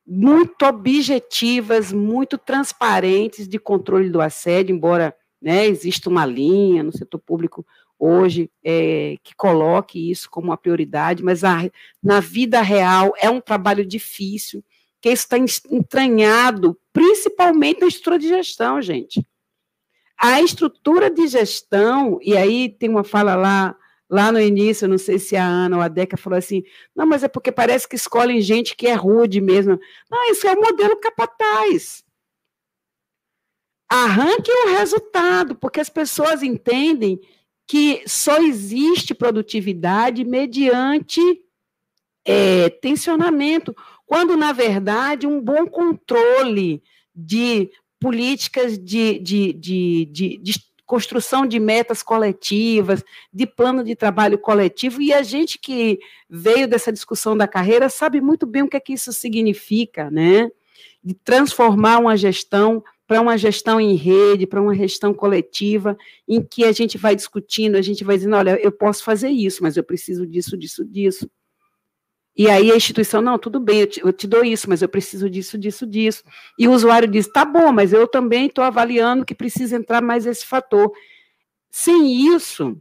muito objetivas, muito transparentes de controle do assédio, embora né, exista uma linha no setor público hoje é, que coloque isso como uma prioridade, mas a, na vida real é um trabalho difícil, que está entranhado principalmente na estrutura de gestão, gente. A estrutura de gestão, e aí tem uma fala lá lá no início, não sei se a Ana ou a Deca falou assim, não, mas é porque parece que escolhem gente que é rude mesmo. Não, isso é o modelo capataz. arranque o resultado, porque as pessoas entendem que só existe produtividade mediante é, tensionamento, quando, na verdade, um bom controle de políticas de, de, de, de, de construção de metas coletivas, de plano de trabalho coletivo, e a gente que veio dessa discussão da carreira sabe muito bem o que é que isso significa, né? De transformar uma gestão para uma gestão em rede, para uma gestão coletiva, em que a gente vai discutindo, a gente vai dizendo, olha, eu posso fazer isso, mas eu preciso disso, disso, disso. E aí a instituição, não, tudo bem, eu te, eu te, dou isso, mas eu preciso disso, disso, disso. E o usuário diz, tá bom, mas eu também estou avaliando que precisa entrar mais esse fator. Sem isso,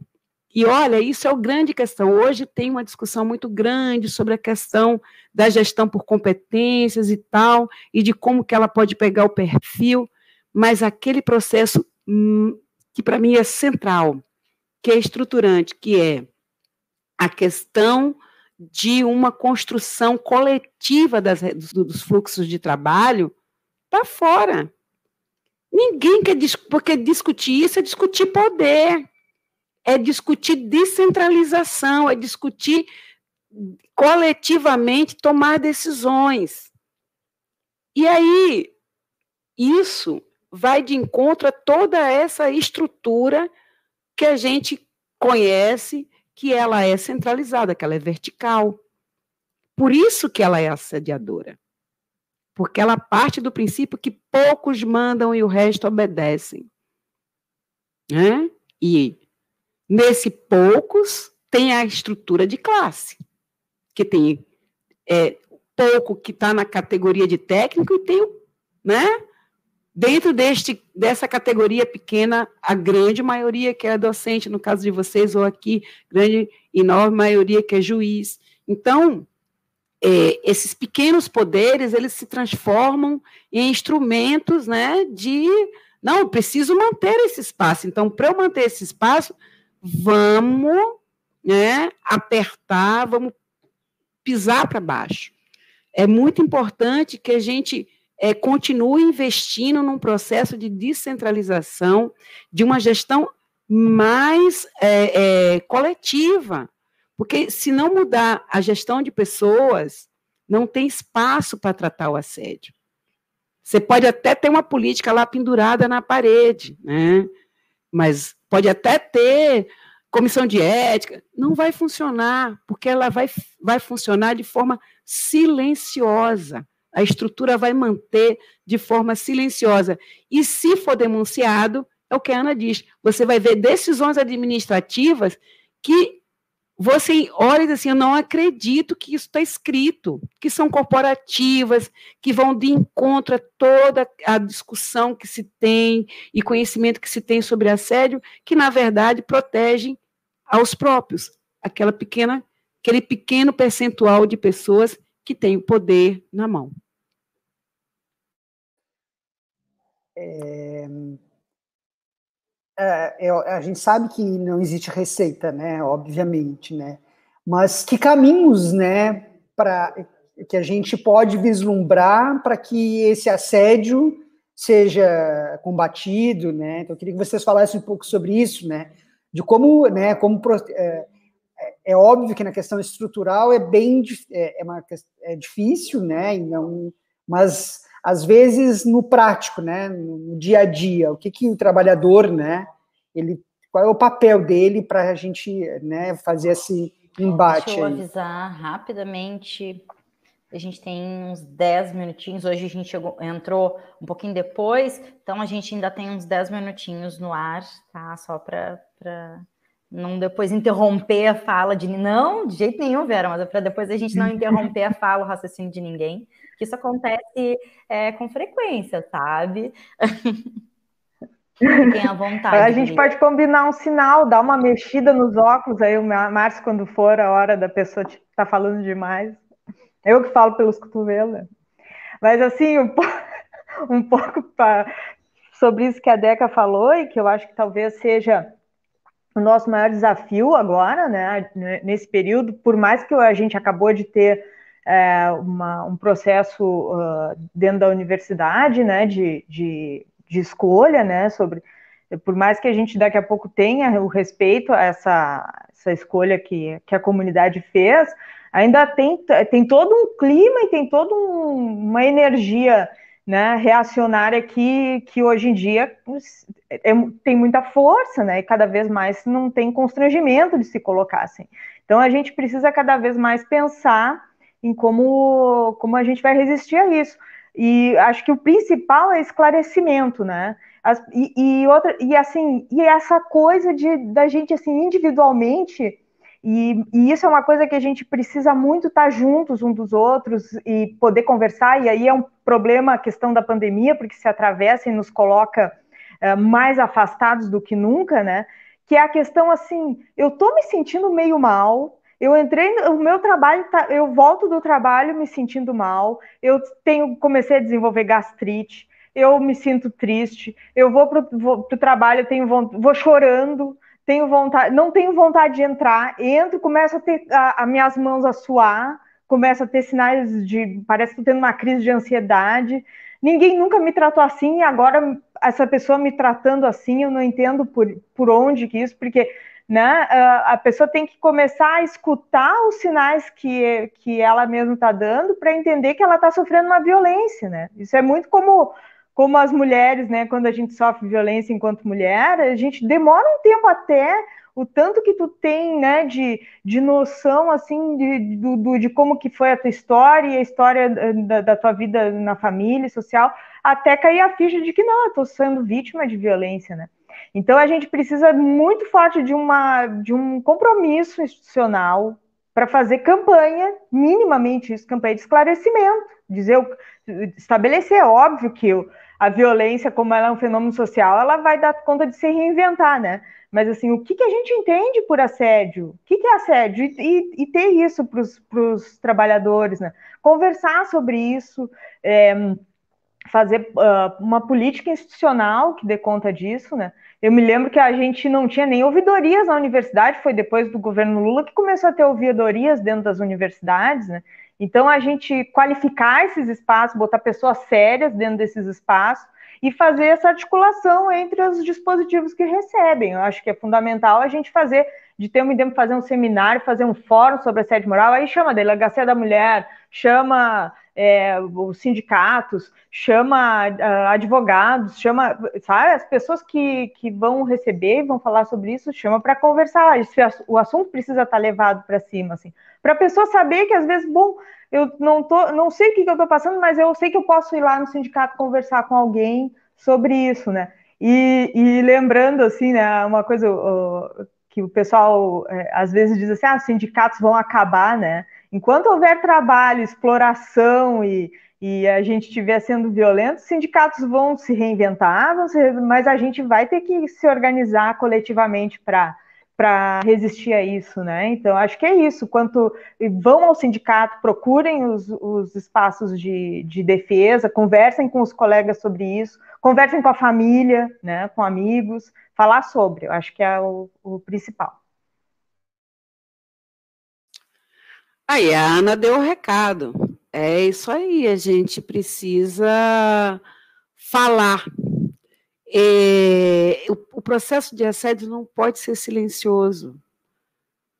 e olha, isso é a grande questão. Hoje tem uma discussão muito grande sobre a questão da gestão por competências e tal, e de como que ela pode pegar o perfil, mas aquele processo hum, que para mim é central, que é estruturante, que é a questão de uma construção coletiva das, dos fluxos de trabalho para fora. Ninguém quer porque discutir isso é discutir poder, é discutir descentralização, é discutir coletivamente tomar decisões. E aí, isso vai de encontro a toda essa estrutura que a gente conhece que ela é centralizada, que ela é vertical. Por isso que ela é assediadora. Porque ela parte do princípio que poucos mandam e o resto obedecem. Né? E nesse poucos tem a estrutura de classe, que tem é, pouco que está na categoria de técnico e tem, né? Dentro deste, dessa categoria pequena, a grande maioria que é docente, no caso de vocês, ou aqui, grande e enorme maioria que é juiz. Então, é, esses pequenos poderes, eles se transformam em instrumentos né, de, não, preciso manter esse espaço. Então, para eu manter esse espaço, vamos né, apertar, vamos pisar para baixo. É muito importante que a gente é, continue investindo num processo de descentralização, de uma gestão mais é, é, coletiva. Porque se não mudar a gestão de pessoas, não tem espaço para tratar o assédio. Você pode até ter uma política lá pendurada na parede, né? mas pode até ter comissão de ética, não vai funcionar, porque ela vai, vai funcionar de forma silenciosa a estrutura vai manter de forma silenciosa. E se for denunciado, é o que a Ana diz, você vai ver decisões administrativas que você olha e diz assim, eu não acredito que isso está escrito, que são corporativas, que vão de encontro a toda a discussão que se tem e conhecimento que se tem sobre assédio, que na verdade protegem aos próprios, aquela pequena, aquele pequeno percentual de pessoas que tem o poder na mão. É, é, a gente sabe que não existe receita, né? Obviamente, né? Mas que caminhos, né? Para que a gente pode vislumbrar para que esse assédio seja combatido, né? Então, eu queria que vocês falassem um pouco sobre isso, né? De como, né? Como é, é, óbvio que na questão estrutural é bem é, é, uma, é difícil, né? E não, mas às vezes no prático, né, no dia a dia, o que que o trabalhador, né, ele, qual é o papel dele para a gente, né, fazer esse embate? Deixa eu aí. avisar rapidamente. A gente tem uns 10 minutinhos. Hoje a gente chegou, entrou um pouquinho depois, então a gente ainda tem uns 10 minutinhos no ar, tá? Só para não depois interromper a fala de não, de jeito nenhum, Vera, mas é para depois a gente não interromper a fala, o raciocínio de ninguém que isso acontece é, com frequência, sabe? Fiquem à vontade. A gente pode combinar um sinal, dar uma mexida nos óculos aí, o Márcio, quando for a hora da pessoa estar tá falando demais. Eu que falo pelos cotovelos. Mas assim, um, po um pouco pra, sobre isso que a Deca falou, e que eu acho que talvez seja o nosso maior desafio agora, né, nesse período, por mais que a gente acabou de ter é, uma, um processo uh, dentro da universidade, né, de, de, de escolha, né? Sobre por mais que a gente daqui a pouco tenha o respeito a essa, essa escolha que, que a comunidade fez, ainda tem, tem todo um clima e tem toda um, uma energia né, reacionária que, que hoje em dia é, tem muita força, né, e cada vez mais não tem constrangimento de se colocar assim. Então a gente precisa cada vez mais pensar em como, como a gente vai resistir a isso. E acho que o principal é esclarecimento, né? As, e, e, outra, e assim, e essa coisa de da gente assim individualmente, e, e, isso é uma coisa que a gente precisa muito estar juntos um dos outros e poder conversar, e aí é um problema a questão da pandemia, porque se atravessa e nos coloca é, mais afastados do que nunca, né? Que é a questão assim, eu tô me sentindo meio mal, eu entrei, o meu trabalho, tá, eu volto do trabalho me sentindo mal, eu tenho, comecei a desenvolver gastrite, eu me sinto triste, eu vou para o trabalho, tenho, vou chorando, tenho vontade, não tenho vontade de entrar, entro, começo a ter as minhas mãos a suar, começo a ter sinais de, parece que estou tendo uma crise de ansiedade. Ninguém nunca me tratou assim, e agora essa pessoa me tratando assim, eu não entendo por, por onde que isso, porque né? A pessoa tem que começar a escutar os sinais que, que ela mesma está dando para entender que ela está sofrendo uma violência, né? Isso é muito como, como as mulheres, né? Quando a gente sofre violência enquanto mulher, a gente demora um tempo até o tanto que tu tem, né, de, de noção, assim, de, de, de como que foi a tua história e a história da, da, tua vida na família, social, até cair a ficha de que não, eu estou sendo vítima de violência, né? Então a gente precisa muito forte de, uma, de um compromisso institucional para fazer campanha, minimamente isso, campanha de esclarecimento, dizer, estabelecer, é óbvio que a violência, como ela é um fenômeno social, ela vai dar conta de se reinventar, né? Mas assim, o que, que a gente entende por assédio? O que, que é assédio? E, e, e ter isso para os trabalhadores, né? Conversar sobre isso, é, fazer uh, uma política institucional que dê conta disso, né? Eu me lembro que a gente não tinha nem ouvidorias na universidade, foi depois do governo Lula que começou a ter ouvidorias dentro das universidades, né? Então, a gente qualificar esses espaços, botar pessoas sérias dentro desses espaços e fazer essa articulação entre os dispositivos que recebem. Eu acho que é fundamental a gente fazer, de ter um tempo, fazer um seminário, fazer um fórum sobre assédio moral, aí chama a Delegacia da Mulher, chama é, os sindicatos, chama uh, advogados, chama, sabe, as pessoas que, que vão receber e vão falar sobre isso, chama para conversar. O assunto precisa estar tá levado para cima, assim, para a pessoa saber que às vezes, bom, eu não tô, não sei o que, que eu estou passando, mas eu sei que eu posso ir lá no sindicato conversar com alguém sobre isso, né? E, e lembrando, assim, né, uma coisa que o pessoal é, às vezes diz assim, ah, os sindicatos vão acabar, né? Enquanto houver trabalho, exploração e, e a gente estiver sendo violento, os sindicatos vão se reinventar, vão se, mas a gente vai ter que se organizar coletivamente para para resistir a isso, né? Então, acho que é isso. Quanto vão ao sindicato, procurem os, os espaços de, de defesa, conversem com os colegas sobre isso, conversem com a família, né? Com amigos, falar sobre. Eu acho que é o, o principal. Aí a Ana deu o recado. É isso aí, a gente precisa falar. É, o, o, processo de assédio não pode ser silencioso.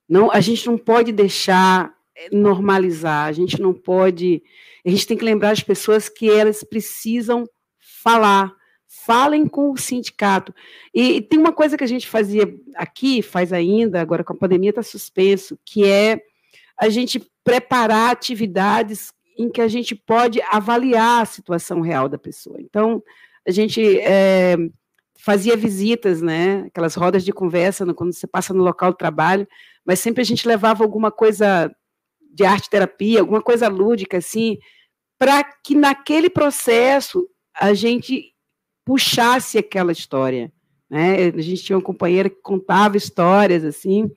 Não, a gente não pode deixar é, normalizar, a gente não pode. A gente tem que lembrar as pessoas que elas precisam falar. Falem com o sindicato. E, e tem uma coisa que a gente fazia aqui, faz ainda, agora com a pandemia está suspenso, que é a gente preparar atividades em que a gente pode avaliar a situação real da pessoa. Então, a gente é, fazia visitas, né, aquelas rodas de conversa no, quando você passa no local do trabalho, mas sempre a gente levava alguma coisa de arte terapia, alguma coisa lúdica, assim, para que naquele processo a gente puxasse aquela história. Né? A gente tinha uma companheira que contava histórias, assim,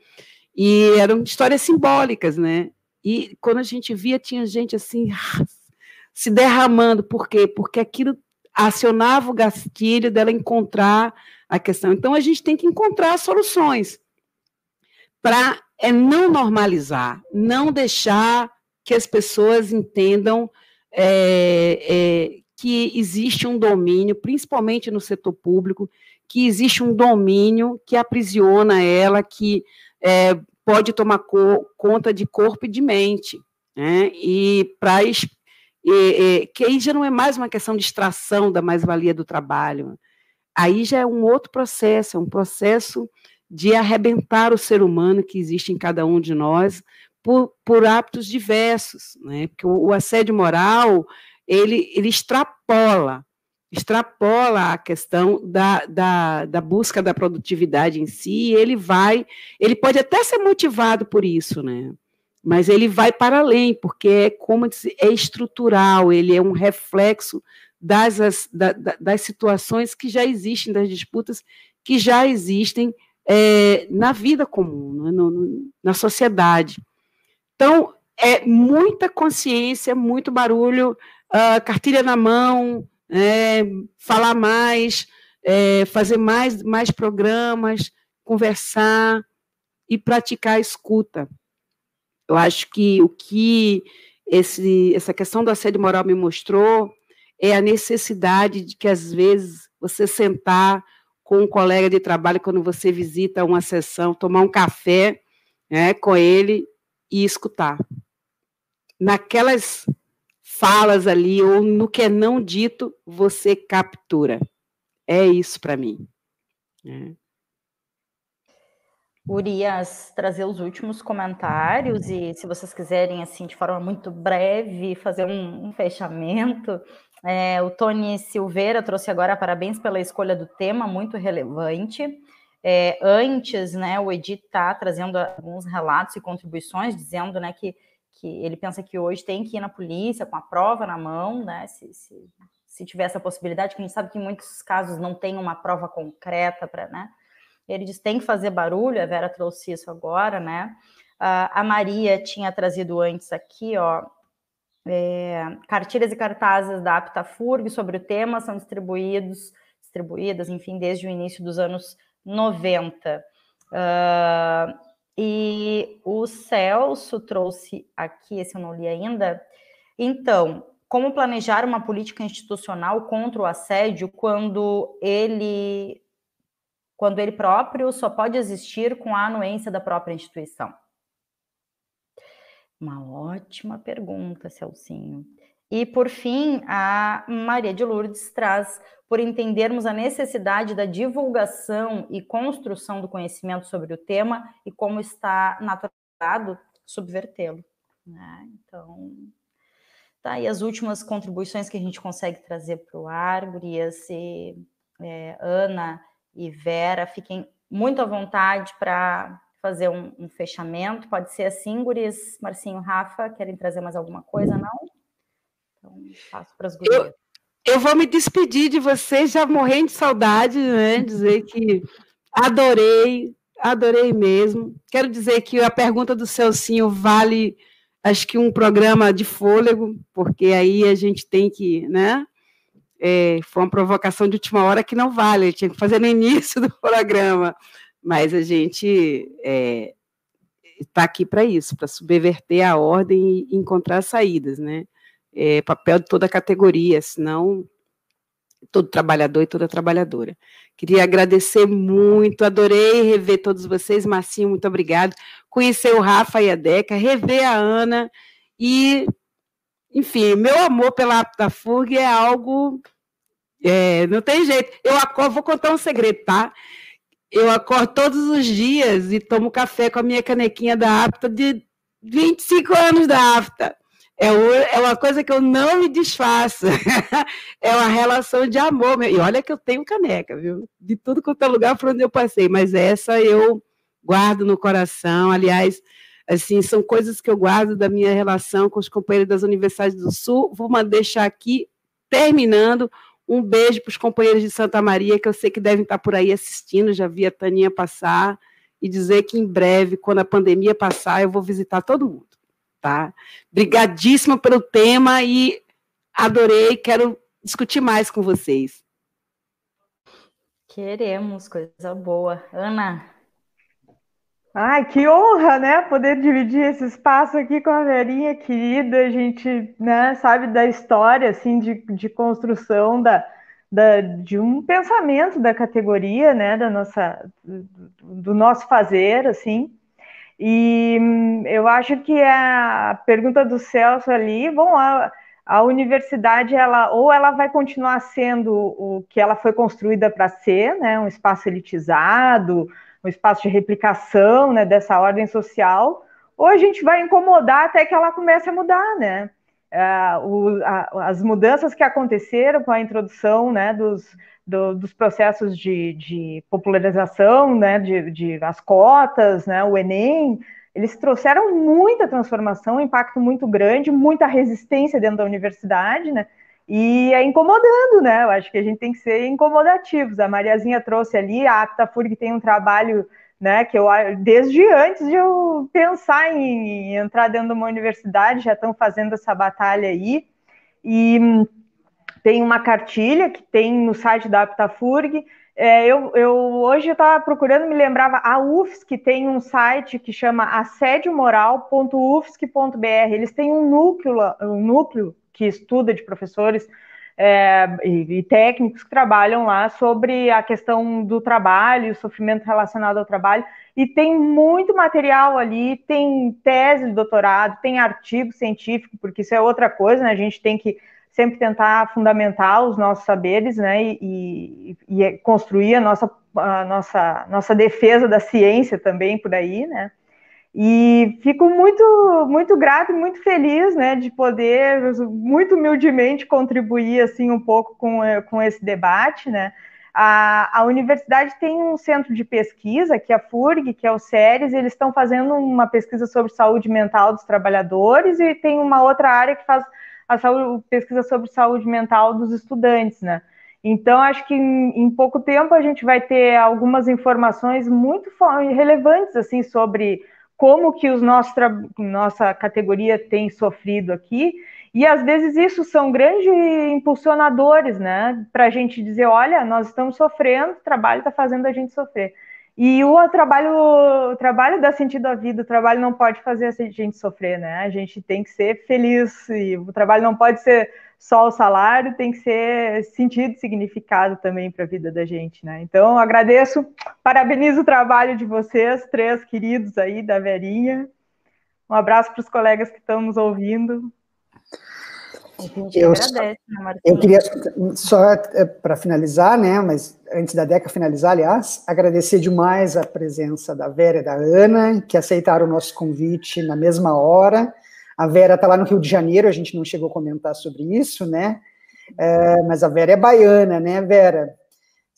e eram histórias simbólicas, né? E quando a gente via, tinha gente assim, se derramando. Por quê? Porque aquilo acionava o gatilho dela encontrar a questão. Então, a gente tem que encontrar soluções para é, não normalizar, não deixar que as pessoas entendam é, é, que existe um domínio, principalmente no setor público, que existe um domínio que aprisiona ela, que é, pode tomar co conta de corpo e de mente. Né? E para que aí já não é mais uma questão de extração da mais-valia do trabalho. Aí já é um outro processo, é um processo de arrebentar o ser humano que existe em cada um de nós por, por hábitos diversos, né? Porque o, o assédio moral ele, ele extrapola extrapola a questão da, da, da, busca da produtividade em si, ele vai, ele pode até ser motivado por isso, né? Mas ele vai para além, porque é como disse, é estrutural, ele é um reflexo das, as, da, das situações que já existem, das disputas que já existem é, na vida comum, né? no, no, na sociedade. Então, é muita consciência, muito barulho, uh, cartilha na mão, é, falar mais, é, fazer mais, mais programas, conversar e praticar a escuta. Eu acho que o que esse, essa questão do assédio moral me mostrou é a necessidade de que, às vezes, você sentar com um colega de trabalho quando você visita uma sessão, tomar um café né, com ele e escutar. Naquelas falas ali, ou no que é não dito, você captura. É isso para mim. É. Urias, trazer os últimos comentários e se vocês quiserem, assim, de forma muito breve, fazer um, um fechamento. É, o Tony Silveira trouxe agora parabéns pela escolha do tema, muito relevante. É, antes, né, o Edith está trazendo alguns relatos e contribuições, dizendo né, que que ele pensa que hoje tem que ir na polícia com a prova na mão, né? Se, se, se tiver essa possibilidade, que a gente sabe que em muitos casos não tem uma prova concreta para, né? Ele diz tem que fazer barulho, a Vera trouxe isso agora, né? a Maria tinha trazido antes aqui, ó, é, cartilhas e cartazes da APTAFURG sobre o tema são distribuídos, distribuídas, enfim, desde o início dos anos 90. Uh, e o Celso trouxe aqui, esse eu não li ainda. Então, como planejar uma política institucional contra o assédio quando ele quando ele próprio só pode existir com a anuência da própria instituição? Uma ótima pergunta, Celcinho. E, por fim, a Maria de Lourdes traz por entendermos a necessidade da divulgação e construção do conhecimento sobre o tema e como está naturalizado subvertê-lo. Né? Então, tá aí as últimas contribuições que a gente consegue trazer para o ar, Gurias e é, Ana e Vera, fiquem muito à vontade para fazer um, um, fechamento. Pode ser assim, Gurias, Marcinho, Rafa, querem trazer mais alguma coisa, não? Então, passo para as Gurias. Eu eu vou me despedir de vocês, já morrendo de saudade, né? Dizer que adorei, adorei mesmo. Quero dizer que a pergunta do Celcinho vale, acho que um programa de fôlego, porque aí a gente tem que, né? É, foi uma provocação de última hora que não vale, tinha que fazer no início do programa, mas a gente está é, tá aqui para isso, para subverter a ordem e encontrar saídas, né? É, papel de toda a categoria, senão todo trabalhador e toda trabalhadora. Queria agradecer muito, adorei rever todos vocês, Marcinho, muito obrigado. Conhecer o Rafa e a Deca, rever a Ana e, enfim, meu amor pela Aptafurg é algo, é, não tem jeito. Eu acordo, vou contar um segredo, tá? Eu acordo todos os dias e tomo café com a minha canequinha da Apta de 25 anos da Apta. É, é uma coisa que eu não me desfaço. é uma relação de amor. E olha que eu tenho caneca, viu? De tudo quanto é lugar por onde eu passei, mas essa eu guardo no coração. Aliás, assim, são coisas que eu guardo da minha relação com os companheiros das Universidades do Sul. Vou deixar aqui, terminando, um beijo para os companheiros de Santa Maria, que eu sei que devem estar por aí assistindo, já vi a Taninha passar, e dizer que em breve, quando a pandemia passar, eu vou visitar todo mundo tá? Obrigadíssima pelo tema e adorei, quero discutir mais com vocês. Queremos, coisa boa. Ana? Ai, que honra, né? Poder dividir esse espaço aqui com a Verinha querida. A gente né, sabe da história assim, de, de construção da, da, de um pensamento da categoria, né? Da nossa, do, do nosso fazer, assim. E hum, eu acho que a pergunta do Celso ali, bom, a, a universidade ela ou ela vai continuar sendo o que ela foi construída para ser, né? Um espaço elitizado um espaço de replicação né, dessa ordem social, ou a gente vai incomodar até que ela comece a mudar, né? Uh, o, a, as mudanças que aconteceram com a introdução né, dos, do, dos processos de, de popularização, né, de, de, as cotas, né, o Enem, eles trouxeram muita transformação, um impacto muito grande, muita resistência dentro da universidade, né? E é incomodando, né? Eu acho que a gente tem que ser incomodativos. A Mariazinha trouxe ali, a Aptafurg tem um trabalho, né, que eu desde antes de eu pensar em entrar dentro de uma universidade, já estão fazendo essa batalha aí. E tem uma cartilha que tem no site da Aptafurg. É, eu, eu hoje estava procurando, me lembrava, a UFSC tem um site que chama assediumoral.ufsc.br. Eles têm um núcleo, um núcleo que estuda de professores é, e, e, técnicos que trabalham lá sobre a questão do trabalho, o sofrimento relacionado ao trabalho, e tem muito material ali, tem tese de doutorado, tem artigo científico, porque isso é outra coisa, né? A gente tem que sempre tentar fundamentar os nossos saberes, né? E, e, e construir a nossa, a nossa, nossa defesa da ciência também por aí, né? E fico muito, muito grato e muito feliz, né, de poder, muito humildemente, contribuir, assim, um pouco com, com esse debate, né. A, a universidade tem um centro de pesquisa, que é a FURG, que é o SERES, eles estão fazendo uma pesquisa sobre saúde mental dos trabalhadores, e tem uma outra área que faz a saúde, pesquisa sobre saúde mental dos estudantes, né. Então, acho que em, em pouco tempo a gente vai ter algumas informações muito relevantes, assim, sobre como que os nossos nossa categoria tem sofrido aqui, e às vezes isso são grandes impulsionadores, né, para a gente dizer, olha, nós estamos sofrendo, o trabalho está fazendo a gente sofrer. E o trabalho, o trabalho dá sentido à vida, o trabalho não pode fazer a gente sofrer, né? A gente tem que ser feliz, e o trabalho não pode ser só o salário, tem que ser sentido e significado também para a vida da gente, né? Então, agradeço, parabenizo o trabalho de vocês, três queridos aí da Verinha. Um abraço para os colegas que estão nos ouvindo. Eu, agradece, né, eu queria só é, para finalizar, né? Mas antes da Deca finalizar, aliás, agradecer demais a presença da Vera e da Ana, que aceitaram o nosso convite na mesma hora. A Vera está lá no Rio de Janeiro, a gente não chegou a comentar sobre isso, né? É, mas a Vera é baiana, né, Vera?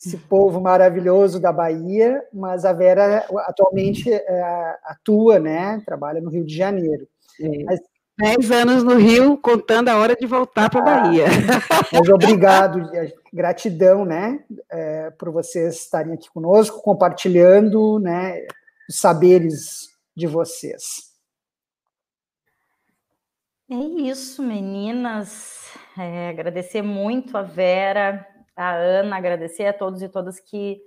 Esse povo maravilhoso da Bahia, mas a Vera atualmente é, atua, né? Trabalha no Rio de Janeiro. É. Mas, Dez anos no Rio, contando a hora de voltar para a ah, Bahia. Mas obrigado, gratidão, né, é, por vocês estarem aqui conosco, compartilhando, né, os saberes de vocês. É isso, meninas. É, agradecer muito a Vera, a Ana, agradecer a todos e todas que,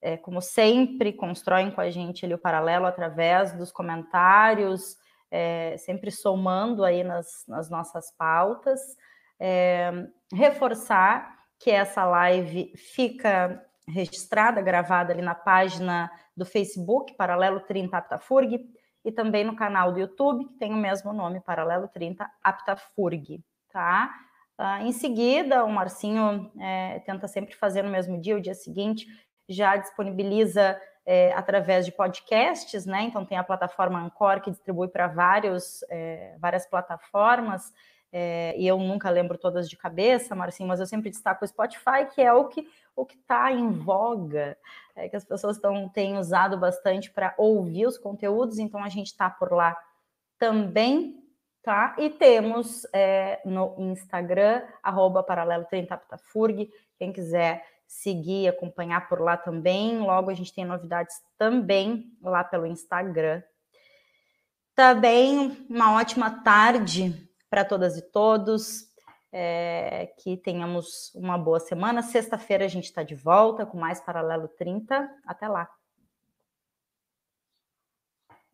é, como sempre, constroem com a gente ali o paralelo através dos comentários, é, sempre somando aí nas, nas nossas pautas. É, reforçar que essa live fica registrada, gravada ali na página do Facebook, Paralelo 30 Aptafurg, e também no canal do YouTube, que tem o mesmo nome, Paralelo 30 Aptafurg, tá? Uh, em seguida, o Marcinho é, tenta sempre fazer no mesmo dia, o dia seguinte, já disponibiliza é, através de podcasts, né? Então tem a plataforma Anchor que distribui para vários, é, várias plataformas, é, e eu nunca lembro todas de cabeça, Marcinho, mas eu sempre destaco o Spotify, que é o que o que está em voga, é, que as pessoas tão, têm usado bastante para ouvir os conteúdos, então a gente está por lá também, tá? E temos é, no Instagram, arroba paralelo 30 Aptafurg, quem quiser seguir, acompanhar por lá também. Logo a gente tem novidades também lá pelo Instagram. Também uma ótima tarde para todas e todos. É, que tenhamos uma boa semana. Sexta-feira a gente está de volta com mais Paralelo 30. Até lá.